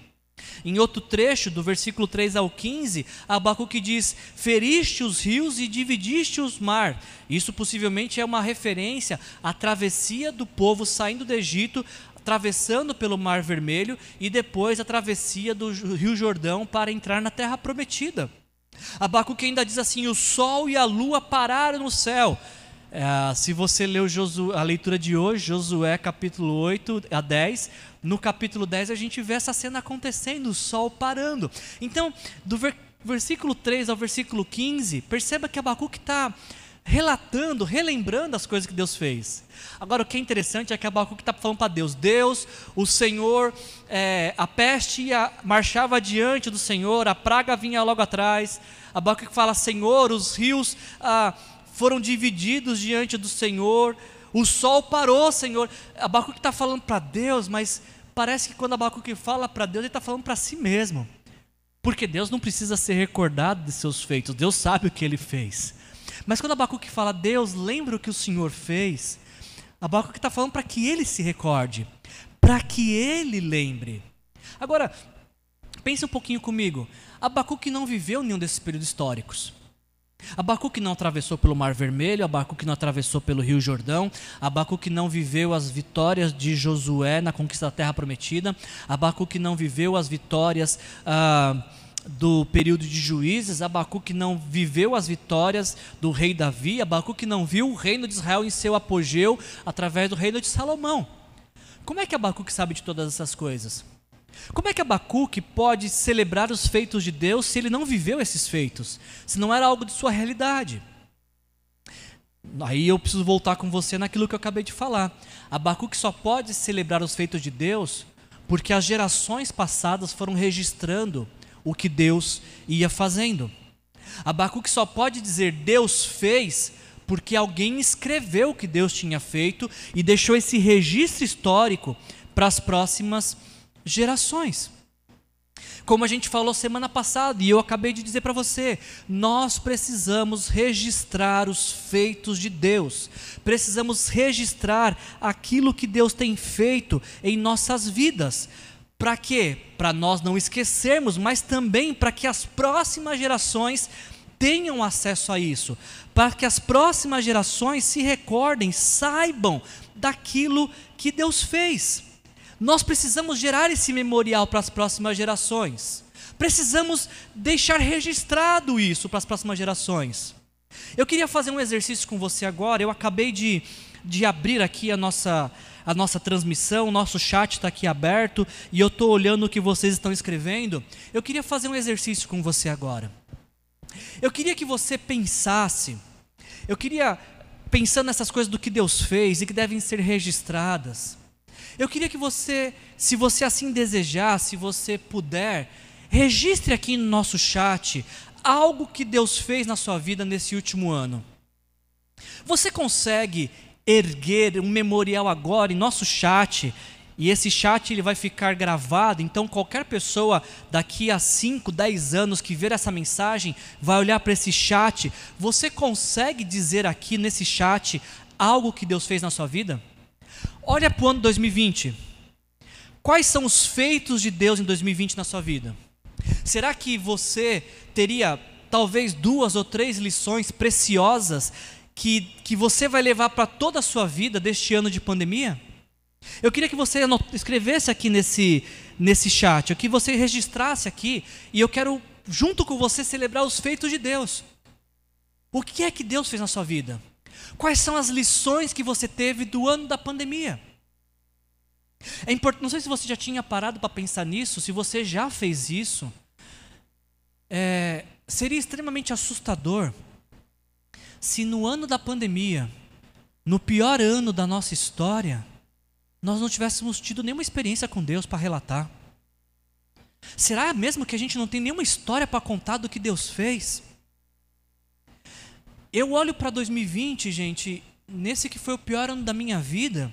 Em outro trecho, do versículo 3 ao 15, Abacuque diz: Feriste os rios e dividiste os mar. Isso possivelmente é uma referência à travessia do povo saindo do Egito, atravessando pelo Mar Vermelho e depois a travessia do Rio Jordão para entrar na terra prometida. Abacuque ainda diz assim: O sol e a lua pararam no céu. É, se você leu a leitura de hoje, Josué capítulo 8 a 10, no capítulo 10 a gente vê essa cena acontecendo, o sol parando. Então, do ver, versículo 3 ao versículo 15, perceba que Abacuque está relatando, relembrando as coisas que Deus fez. Agora, o que é interessante é que Abacuque está falando para Deus: Deus, o Senhor, é, a peste ia, marchava diante do Senhor, a praga vinha logo atrás. Abacuque fala: Senhor, os rios. Ah, foram divididos diante do Senhor, o sol parou, Senhor. Abacuque está falando para Deus, mas parece que quando Abacuque fala para Deus, ele está falando para si mesmo. Porque Deus não precisa ser recordado de seus feitos, Deus sabe o que ele fez. Mas quando Abacuque fala, Deus, lembra o que o Senhor fez, Abacuque está falando para que ele se recorde, para que ele lembre. Agora, pense um pouquinho comigo. Abacuque não viveu nenhum desses períodos históricos. Abacuque não atravessou pelo Mar Vermelho, Abacuque não atravessou pelo Rio Jordão, Abacuque não viveu as vitórias de Josué na conquista da terra prometida, Abacuque não viveu as vitórias ah, do período de juízes, Abacuque não viveu as vitórias do rei Davi, Abacuque não viu o reino de Israel em seu apogeu através do reino de Salomão. Como é que Abacuque sabe de todas essas coisas? Como é que Abacuque pode celebrar os feitos de Deus se ele não viveu esses feitos? Se não era algo de sua realidade? Aí eu preciso voltar com você naquilo que eu acabei de falar. Abacuque só pode celebrar os feitos de Deus porque as gerações passadas foram registrando o que Deus ia fazendo. Abacuque só pode dizer Deus fez porque alguém escreveu o que Deus tinha feito e deixou esse registro histórico para as próximas gerações. Como a gente falou semana passada e eu acabei de dizer para você, nós precisamos registrar os feitos de Deus, precisamos registrar aquilo que Deus tem feito em nossas vidas. Para quê? Para nós não esquecermos, mas também para que as próximas gerações tenham acesso a isso, para que as próximas gerações se recordem, saibam daquilo que Deus fez. Nós precisamos gerar esse memorial para as próximas gerações. Precisamos deixar registrado isso para as próximas gerações. Eu queria fazer um exercício com você agora. Eu acabei de, de abrir aqui a nossa, a nossa transmissão, o nosso chat está aqui aberto e eu estou olhando o que vocês estão escrevendo. Eu queria fazer um exercício com você agora. Eu queria que você pensasse, eu queria, pensando nessas coisas do que Deus fez e que devem ser registradas, eu queria que você, se você assim desejar, se você puder, registre aqui no nosso chat algo que Deus fez na sua vida nesse último ano. Você consegue erguer um memorial agora em nosso chat? E esse chat ele vai ficar gravado, então qualquer pessoa daqui a 5, 10 anos que ver essa mensagem vai olhar para esse chat. Você consegue dizer aqui nesse chat algo que Deus fez na sua vida? Olha para o ano 2020. Quais são os feitos de Deus em 2020 na sua vida? Será que você teria talvez duas ou três lições preciosas que, que você vai levar para toda a sua vida deste ano de pandemia? Eu queria que você escrevesse aqui nesse, nesse chat, que você registrasse aqui, e eu quero, junto com você, celebrar os feitos de Deus. O que é que Deus fez na sua vida? Quais são as lições que você teve do ano da pandemia? É importante, não sei se você já tinha parado para pensar nisso, se você já fez isso. É, seria extremamente assustador se no ano da pandemia, no pior ano da nossa história, nós não tivéssemos tido nenhuma experiência com Deus para relatar. Será mesmo que a gente não tem nenhuma história para contar do que Deus fez? Eu olho para 2020, gente, nesse que foi o pior ano da minha vida.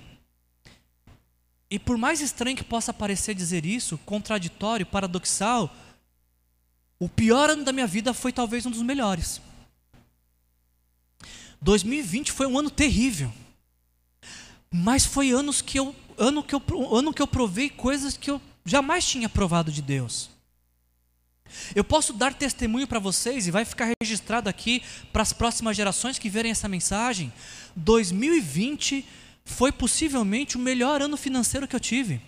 E por mais estranho que possa parecer dizer isso, contraditório, paradoxal, o pior ano da minha vida foi talvez um dos melhores. 2020 foi um ano terrível. Mas foi anos que eu, ano que eu, ano que eu provei coisas que eu jamais tinha provado de Deus. Eu posso dar testemunho para vocês e vai ficar registrado aqui para as próximas gerações que verem essa mensagem. 2020 foi possivelmente o melhor ano financeiro que eu tive.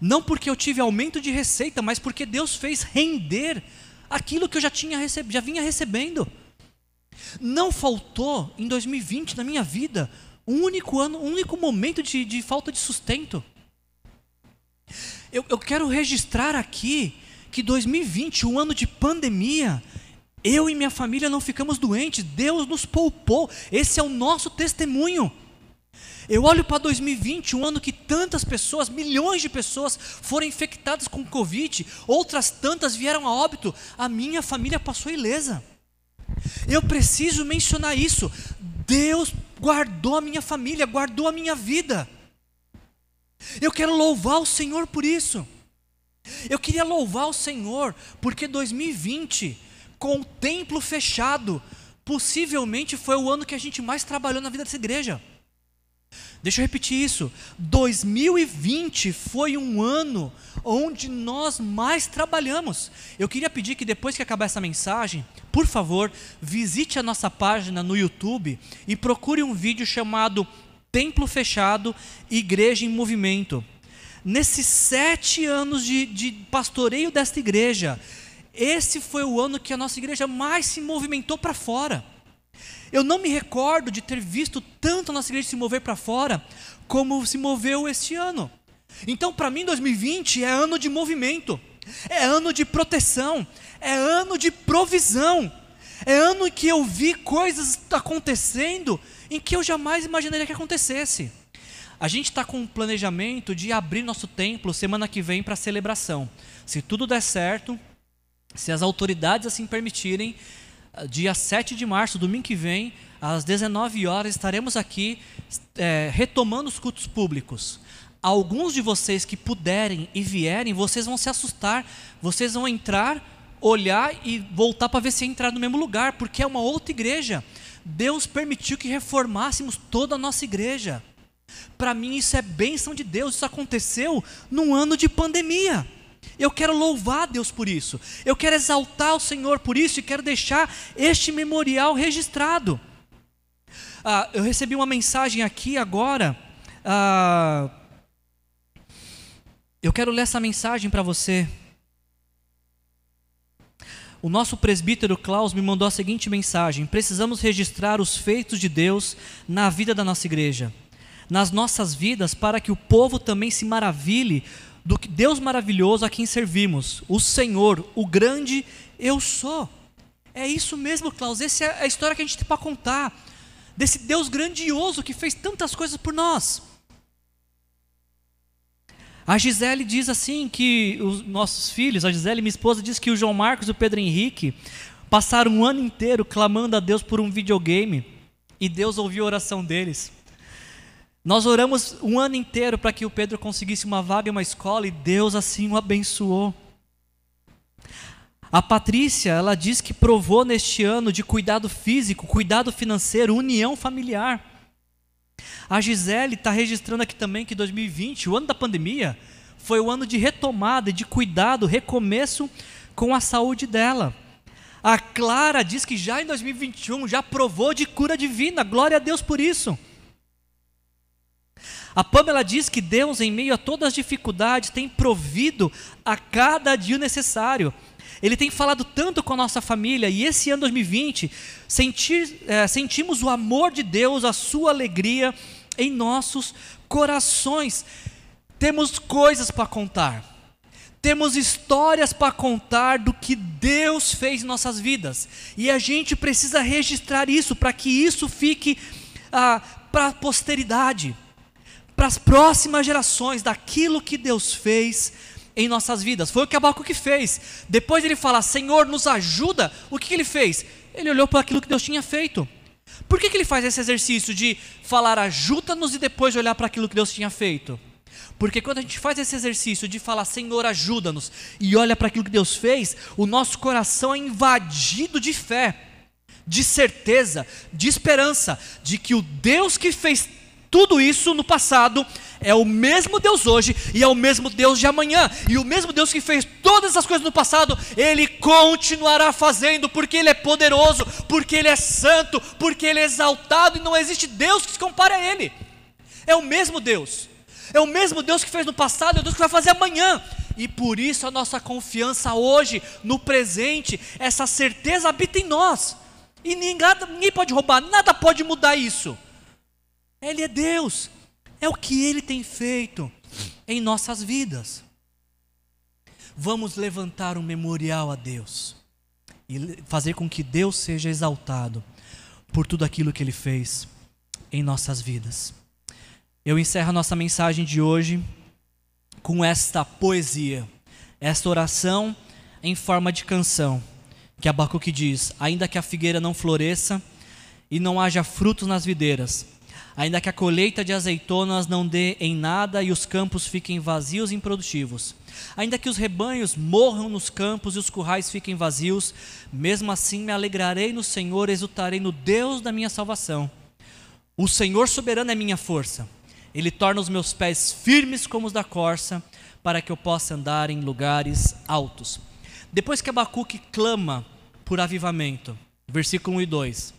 Não porque eu tive aumento de receita, mas porque Deus fez render aquilo que eu já tinha já vinha recebendo. Não faltou em 2020 na minha vida um único ano, um único momento de, de falta de sustento. Eu, eu quero registrar aqui que 2020, um ano de pandemia, eu e minha família não ficamos doentes, Deus nos poupou, esse é o nosso testemunho. Eu olho para 2020, um ano que tantas pessoas, milhões de pessoas foram infectadas com Covid, outras tantas vieram a óbito, a minha família passou ilesa. Eu preciso mencionar isso. Deus guardou a minha família, guardou a minha vida. Eu quero louvar o Senhor por isso. Eu queria louvar o Senhor porque 2020, com o templo fechado, possivelmente foi o ano que a gente mais trabalhou na vida dessa igreja. Deixa eu repetir isso. 2020 foi um ano onde nós mais trabalhamos. Eu queria pedir que depois que acabar essa mensagem, por favor, visite a nossa página no YouTube e procure um vídeo chamado Templo Fechado, Igreja em Movimento. Nesses sete anos de, de pastoreio desta igreja, esse foi o ano que a nossa igreja mais se movimentou para fora. Eu não me recordo de ter visto tanto a nossa igreja se mover para fora como se moveu este ano. Então, para mim, 2020 é ano de movimento, é ano de proteção, é ano de provisão, é ano em que eu vi coisas acontecendo em que eu jamais imaginaria que acontecesse. A gente está com um planejamento de abrir nosso templo semana que vem para celebração. Se tudo der certo, se as autoridades assim permitirem, dia 7 de março, domingo que vem, às 19 horas, estaremos aqui é, retomando os cultos públicos. Alguns de vocês que puderem e vierem, vocês vão se assustar, vocês vão entrar, olhar e voltar para ver se entrar no mesmo lugar, porque é uma outra igreja. Deus permitiu que reformássemos toda a nossa igreja. Para mim, isso é bênção de Deus, isso aconteceu num ano de pandemia. Eu quero louvar Deus por isso. Eu quero exaltar o Senhor por isso e quero deixar este memorial registrado. Ah, eu recebi uma mensagem aqui agora. Ah, eu quero ler essa mensagem para você. O nosso presbítero Klaus me mandou a seguinte mensagem: Precisamos registrar os feitos de Deus na vida da nossa igreja, nas nossas vidas, para que o povo também se maravilhe do Deus maravilhoso a quem servimos, o Senhor, o grande eu sou. É isso mesmo, Klaus, essa é a história que a gente tem para contar, desse Deus grandioso que fez tantas coisas por nós. A Gisele diz assim que os nossos filhos, a Gisele, minha esposa, diz que o João Marcos e o Pedro Henrique passaram um ano inteiro clamando a Deus por um videogame e Deus ouviu a oração deles. Nós oramos um ano inteiro para que o Pedro conseguisse uma vaga em uma escola e Deus assim o abençoou. A Patrícia, ela diz que provou neste ano de cuidado físico, cuidado financeiro, união familiar. A Gisele está registrando aqui também que 2020, o ano da pandemia, foi o ano de retomada, de cuidado, recomeço com a saúde dela. A Clara diz que já em 2021 já provou de cura divina, glória a Deus por isso. A Pamela diz que Deus, em meio a todas as dificuldades, tem provido a cada dia o necessário. Ele tem falado tanto com a nossa família e esse ano 2020 sentir, é, sentimos o amor de Deus, a sua alegria em nossos corações. Temos coisas para contar, temos histórias para contar do que Deus fez em nossas vidas e a gente precisa registrar isso para que isso fique ah, para a posteridade para as próximas gerações daquilo que Deus fez em nossas vidas. Foi o que Abacuque fez. Depois ele fala, Senhor, nos ajuda. O que, que ele fez? Ele olhou para aquilo que Deus tinha feito. Por que, que ele faz esse exercício de falar ajuda-nos e depois olhar para aquilo que Deus tinha feito? Porque quando a gente faz esse exercício de falar Senhor ajuda-nos e olha para aquilo que Deus fez, o nosso coração é invadido de fé, de certeza, de esperança, de que o Deus que fez tudo isso no passado, é o mesmo Deus hoje e é o mesmo Deus de amanhã. E o mesmo Deus que fez todas essas coisas no passado, Ele continuará fazendo, porque Ele é poderoso, porque Ele é santo, porque Ele é exaltado e não existe Deus que se compare a Ele. É o mesmo Deus. É o mesmo Deus que fez no passado, é o Deus que vai fazer amanhã. E por isso a nossa confiança hoje, no presente, essa certeza habita em nós. E ninguém, ninguém pode roubar, nada pode mudar isso. Ele é Deus. É o que ele tem feito em nossas vidas. Vamos levantar um memorial a Deus e fazer com que Deus seja exaltado por tudo aquilo que ele fez em nossas vidas. Eu encerro a nossa mensagem de hoje com esta poesia, esta oração em forma de canção, que Abacuque diz: Ainda que a figueira não floresça e não haja frutos nas videiras, ainda que a colheita de azeitonas não dê em nada e os campos fiquem vazios e improdutivos, ainda que os rebanhos morram nos campos e os currais fiquem vazios, mesmo assim me alegrarei no Senhor, exultarei no Deus da minha salvação. O Senhor soberano é minha força. Ele torna os meus pés firmes como os da corça, para que eu possa andar em lugares altos. Depois que Abacuque clama por avivamento, versículo 1 e 2,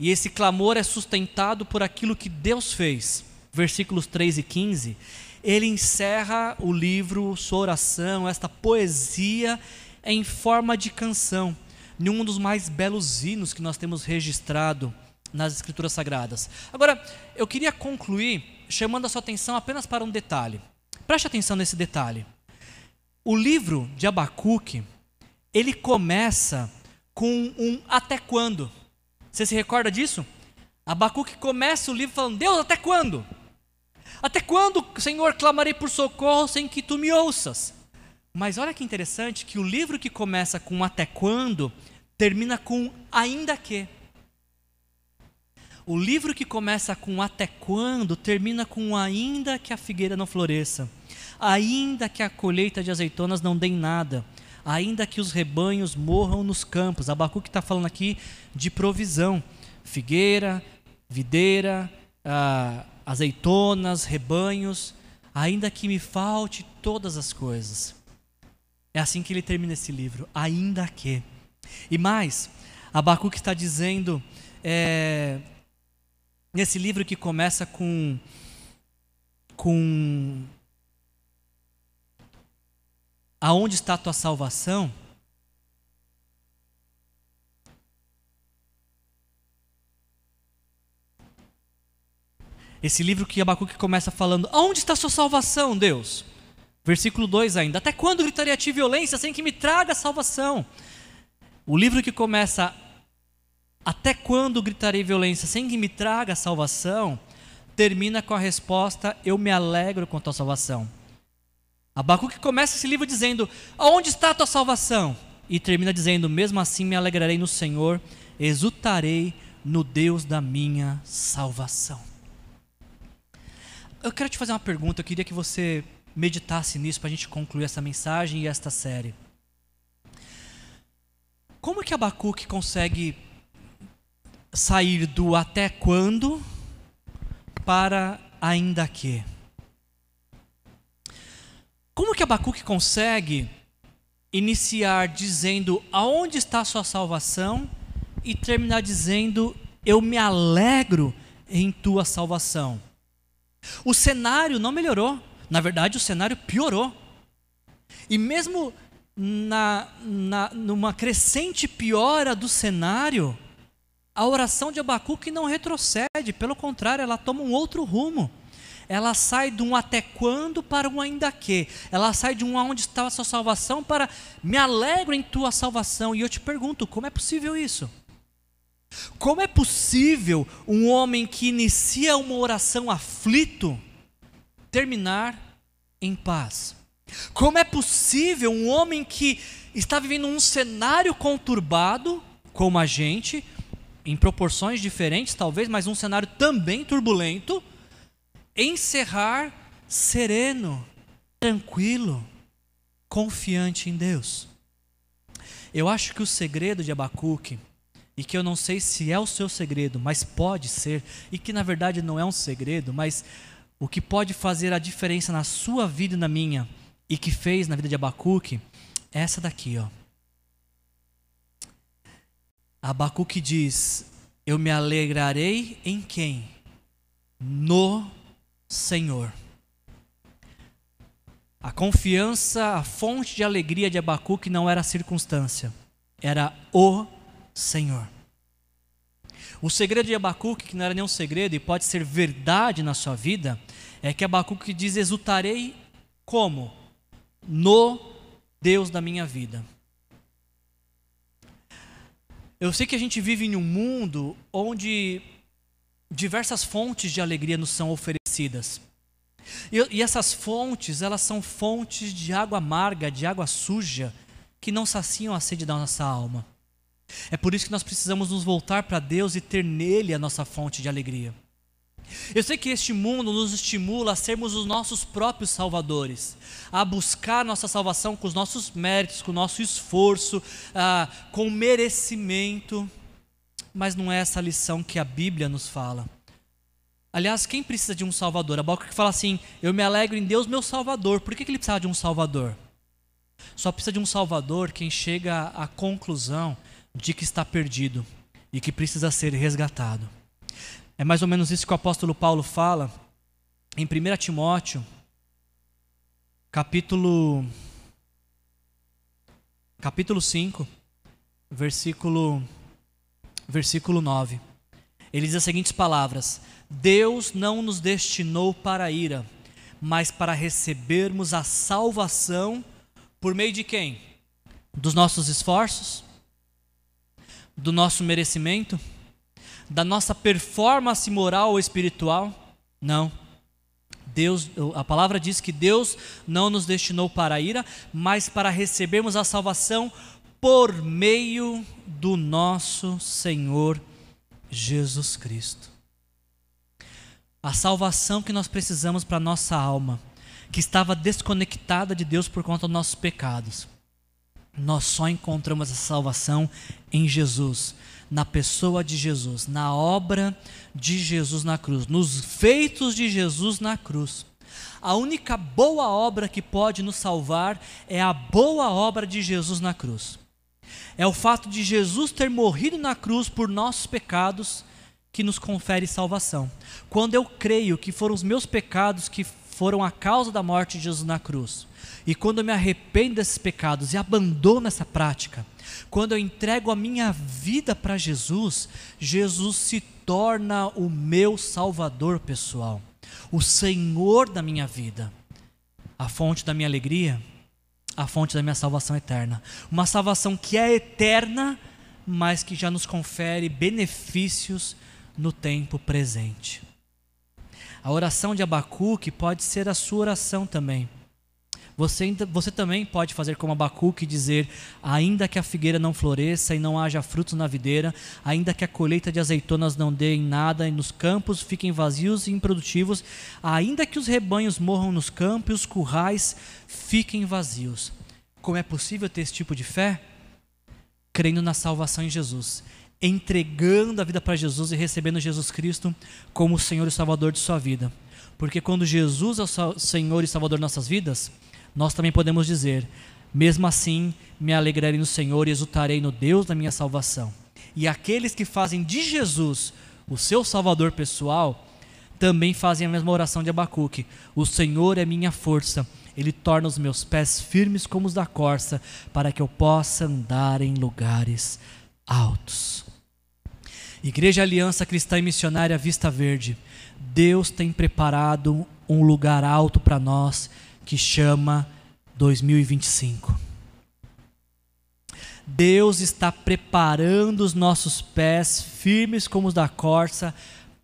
e esse clamor é sustentado por aquilo que Deus fez. Versículos 3 e 15. Ele encerra o livro, sua oração, esta poesia em forma de canção, num dos mais belos hinos que nós temos registrado nas Escrituras Sagradas. Agora, eu queria concluir chamando a sua atenção apenas para um detalhe. Preste atenção nesse detalhe. O livro de Abacuque, ele começa com um até quando. Você se recorda disso? Abacuque começa o livro falando: Deus, até quando? Até quando, Senhor, clamarei por socorro sem que tu me ouças? Mas olha que interessante que o livro que começa com até quando termina com ainda que. O livro que começa com até quando termina com ainda que a figueira não floresça, ainda que a colheita de azeitonas não dê nada, ainda que os rebanhos morram nos campos. Abacuque está falando aqui de provisão: figueira, videira, ah, azeitonas, rebanhos, ainda que me falte todas as coisas. É assim que ele termina esse livro, ainda que. E mais, Abacuque está dizendo, é, nesse livro que começa com, com Aonde está a tua salvação? Esse livro que Abacuque começa falando: Aonde está a sua salvação, Deus? Versículo 2 ainda: Até quando gritaria a ti violência sem que me traga salvação? O livro que começa: Até quando gritarei violência sem que me traga salvação? Termina com a resposta: Eu me alegro com a tua salvação. Abacuque começa esse livro dizendo: Aonde está a tua salvação? E termina dizendo: Mesmo assim me alegrarei no Senhor, exultarei no Deus da minha salvação. Eu quero te fazer uma pergunta, eu queria que você meditasse nisso para a gente concluir essa mensagem e esta série. Como que Abacuque consegue sair do até quando para ainda que? Como que Abacuque consegue iniciar dizendo aonde está a sua salvação e terminar dizendo eu me alegro em tua salvação? O cenário não melhorou, na verdade o cenário piorou. E mesmo na, na, numa crescente piora do cenário, a oração de Abacuque não retrocede, pelo contrário, ela toma um outro rumo ela sai de um até quando para um ainda que. Ela sai de um aonde está a sua salvação para me alegro em tua salvação. E eu te pergunto, como é possível isso? Como é possível um homem que inicia uma oração aflito terminar em paz? Como é possível um homem que está vivendo um cenário conturbado, como a gente, em proporções diferentes talvez, mas um cenário também turbulento, encerrar sereno, tranquilo, confiante em Deus. Eu acho que o segredo de Abacuque e que eu não sei se é o seu segredo, mas pode ser, e que na verdade não é um segredo, mas o que pode fazer a diferença na sua vida e na minha, e que fez na vida de Abacuque, é essa daqui, ó. Abacuque diz: Eu me alegrarei em quem? No Senhor. A confiança, a fonte de alegria de Abacuque não era a circunstância, era o Senhor. O segredo de Abacuque, que não era nenhum segredo e pode ser verdade na sua vida, é que Abacuque diz: Exultarei como? No Deus da minha vida. Eu sei que a gente vive em um mundo onde diversas fontes de alegria nos são oferecidas. E, e, essas fontes, elas são fontes de água amarga, de água suja, que não saciam a sede da nossa alma. É por isso que nós precisamos nos voltar para Deus e ter nele a nossa fonte de alegria. Eu sei que este mundo nos estimula a sermos os nossos próprios salvadores, a buscar nossa salvação com os nossos méritos, com o nosso esforço, ah, com merecimento, mas não é essa lição que a Bíblia nos fala. Aliás, quem precisa de um Salvador? A que fala assim: Eu me alegro em Deus, meu Salvador. Por que, que ele precisava de um Salvador? Só precisa de um Salvador quem chega à conclusão de que está perdido e que precisa ser resgatado. É mais ou menos isso que o apóstolo Paulo fala em 1 Timóteo, capítulo capítulo 5, versículo versículo 9. Ele diz as seguintes palavras: Deus não nos destinou para a ira, mas para recebermos a salvação por meio de quem? Dos nossos esforços? Do nosso merecimento? da nossa performance moral ou espiritual? Não. Deus, a palavra diz que Deus não nos destinou para a ira, mas para recebermos a salvação por meio do nosso Senhor Jesus Cristo. A salvação que nós precisamos para nossa alma, que estava desconectada de Deus por conta dos nossos pecados. Nós só encontramos a salvação em Jesus na pessoa de Jesus, na obra de Jesus na cruz, nos feitos de Jesus na cruz. A única boa obra que pode nos salvar é a boa obra de Jesus na cruz. É o fato de Jesus ter morrido na cruz por nossos pecados que nos confere salvação. Quando eu creio que foram os meus pecados que foram a causa da morte de Jesus na cruz, e quando eu me arrependo desses pecados e abandono essa prática, quando eu entrego a minha vida para Jesus, Jesus se torna o meu Salvador pessoal, o Senhor da minha vida, a fonte da minha alegria, a fonte da minha salvação eterna. Uma salvação que é eterna, mas que já nos confere benefícios no tempo presente. A oração de Abacuque pode ser a sua oração também. Você, você também pode fazer como Abacuque e dizer: ainda que a figueira não floresça e não haja frutos na videira, ainda que a colheita de azeitonas não dê em nada e nos campos fiquem vazios e improdutivos, ainda que os rebanhos morram nos campos e os currais fiquem vazios. Como é possível ter esse tipo de fé? Crendo na salvação em Jesus, entregando a vida para Jesus e recebendo Jesus Cristo como o Senhor e Salvador de sua vida. Porque quando Jesus é o Senhor e Salvador de nossas vidas, nós também podemos dizer: mesmo assim, me alegrarei no Senhor e exultarei no Deus da minha salvação. E aqueles que fazem de Jesus o seu Salvador pessoal, também fazem a mesma oração de Abacuque: O Senhor é minha força, Ele torna os meus pés firmes como os da corça, para que eu possa andar em lugares altos. Igreja Aliança Cristã e Missionária Vista Verde, Deus tem preparado um lugar alto para nós que chama 2025. Deus está preparando os nossos pés, firmes como os da corça,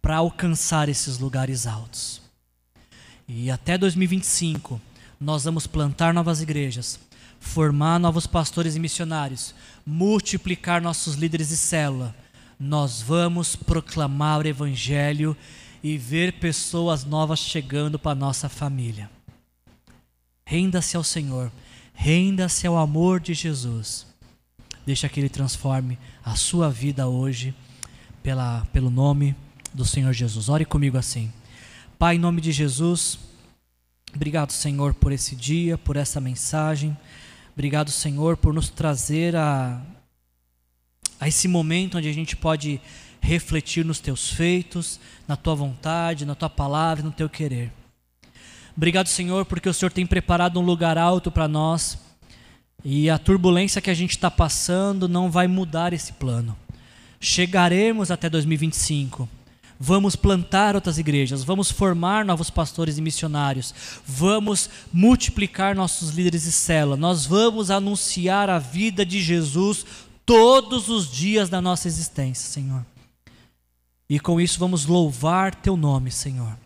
para alcançar esses lugares altos. E até 2025, nós vamos plantar novas igrejas, formar novos pastores e missionários, multiplicar nossos líderes de célula. Nós vamos proclamar o Evangelho e ver pessoas novas chegando para a nossa família. Renda-se ao Senhor, renda-se ao amor de Jesus. Deixa que Ele transforme a sua vida hoje pela, pelo nome do Senhor Jesus. Ore comigo assim. Pai, em nome de Jesus, obrigado, Senhor, por esse dia, por essa mensagem. Obrigado, Senhor, por nos trazer a, a esse momento onde a gente pode refletir nos teus feitos, na tua vontade, na tua palavra, no teu querer. Obrigado, Senhor, porque o Senhor tem preparado um lugar alto para nós e a turbulência que a gente está passando não vai mudar esse plano. Chegaremos até 2025. Vamos plantar outras igrejas, vamos formar novos pastores e missionários, vamos multiplicar nossos líderes de célula, nós vamos anunciar a vida de Jesus todos os dias da nossa existência, Senhor. E com isso vamos louvar Teu nome, Senhor.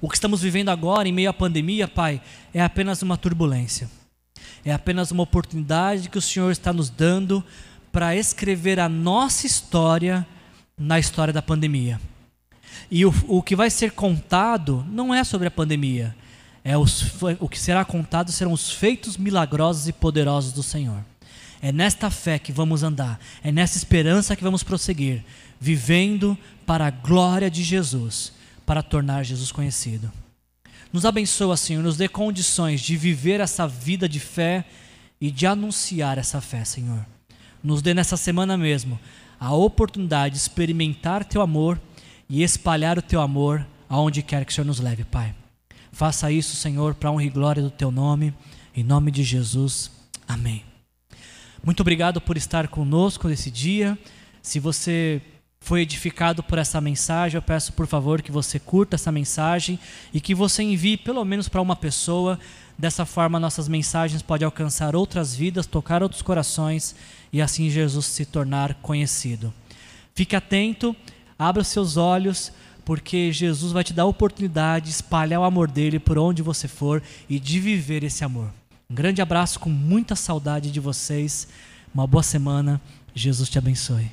O que estamos vivendo agora, em meio à pandemia, Pai, é apenas uma turbulência. É apenas uma oportunidade que o Senhor está nos dando para escrever a nossa história na história da pandemia. E o, o que vai ser contado não é sobre a pandemia. É os, o que será contado serão os feitos milagrosos e poderosos do Senhor. É nesta fé que vamos andar, é nessa esperança que vamos prosseguir, vivendo para a glória de Jesus, para tornar Jesus conhecido. Nos abençoa, Senhor, nos dê condições de viver essa vida de fé e de anunciar essa fé, Senhor. Nos dê nessa semana mesmo a oportunidade de experimentar teu amor e espalhar o teu amor aonde quer que o Senhor nos leve, Pai. Faça isso, Senhor, para honra e glória do teu nome, em nome de Jesus. Amém. Muito obrigado por estar conosco nesse dia. Se você foi edificado por essa mensagem, eu peço por favor que você curta essa mensagem e que você envie pelo menos para uma pessoa. Dessa forma, nossas mensagens podem alcançar outras vidas, tocar outros corações e assim Jesus se tornar conhecido. Fique atento, abra seus olhos, porque Jesus vai te dar a oportunidade de espalhar o amor dele por onde você for e de viver esse amor. Um grande abraço com muita saudade de vocês. Uma boa semana. Jesus te abençoe.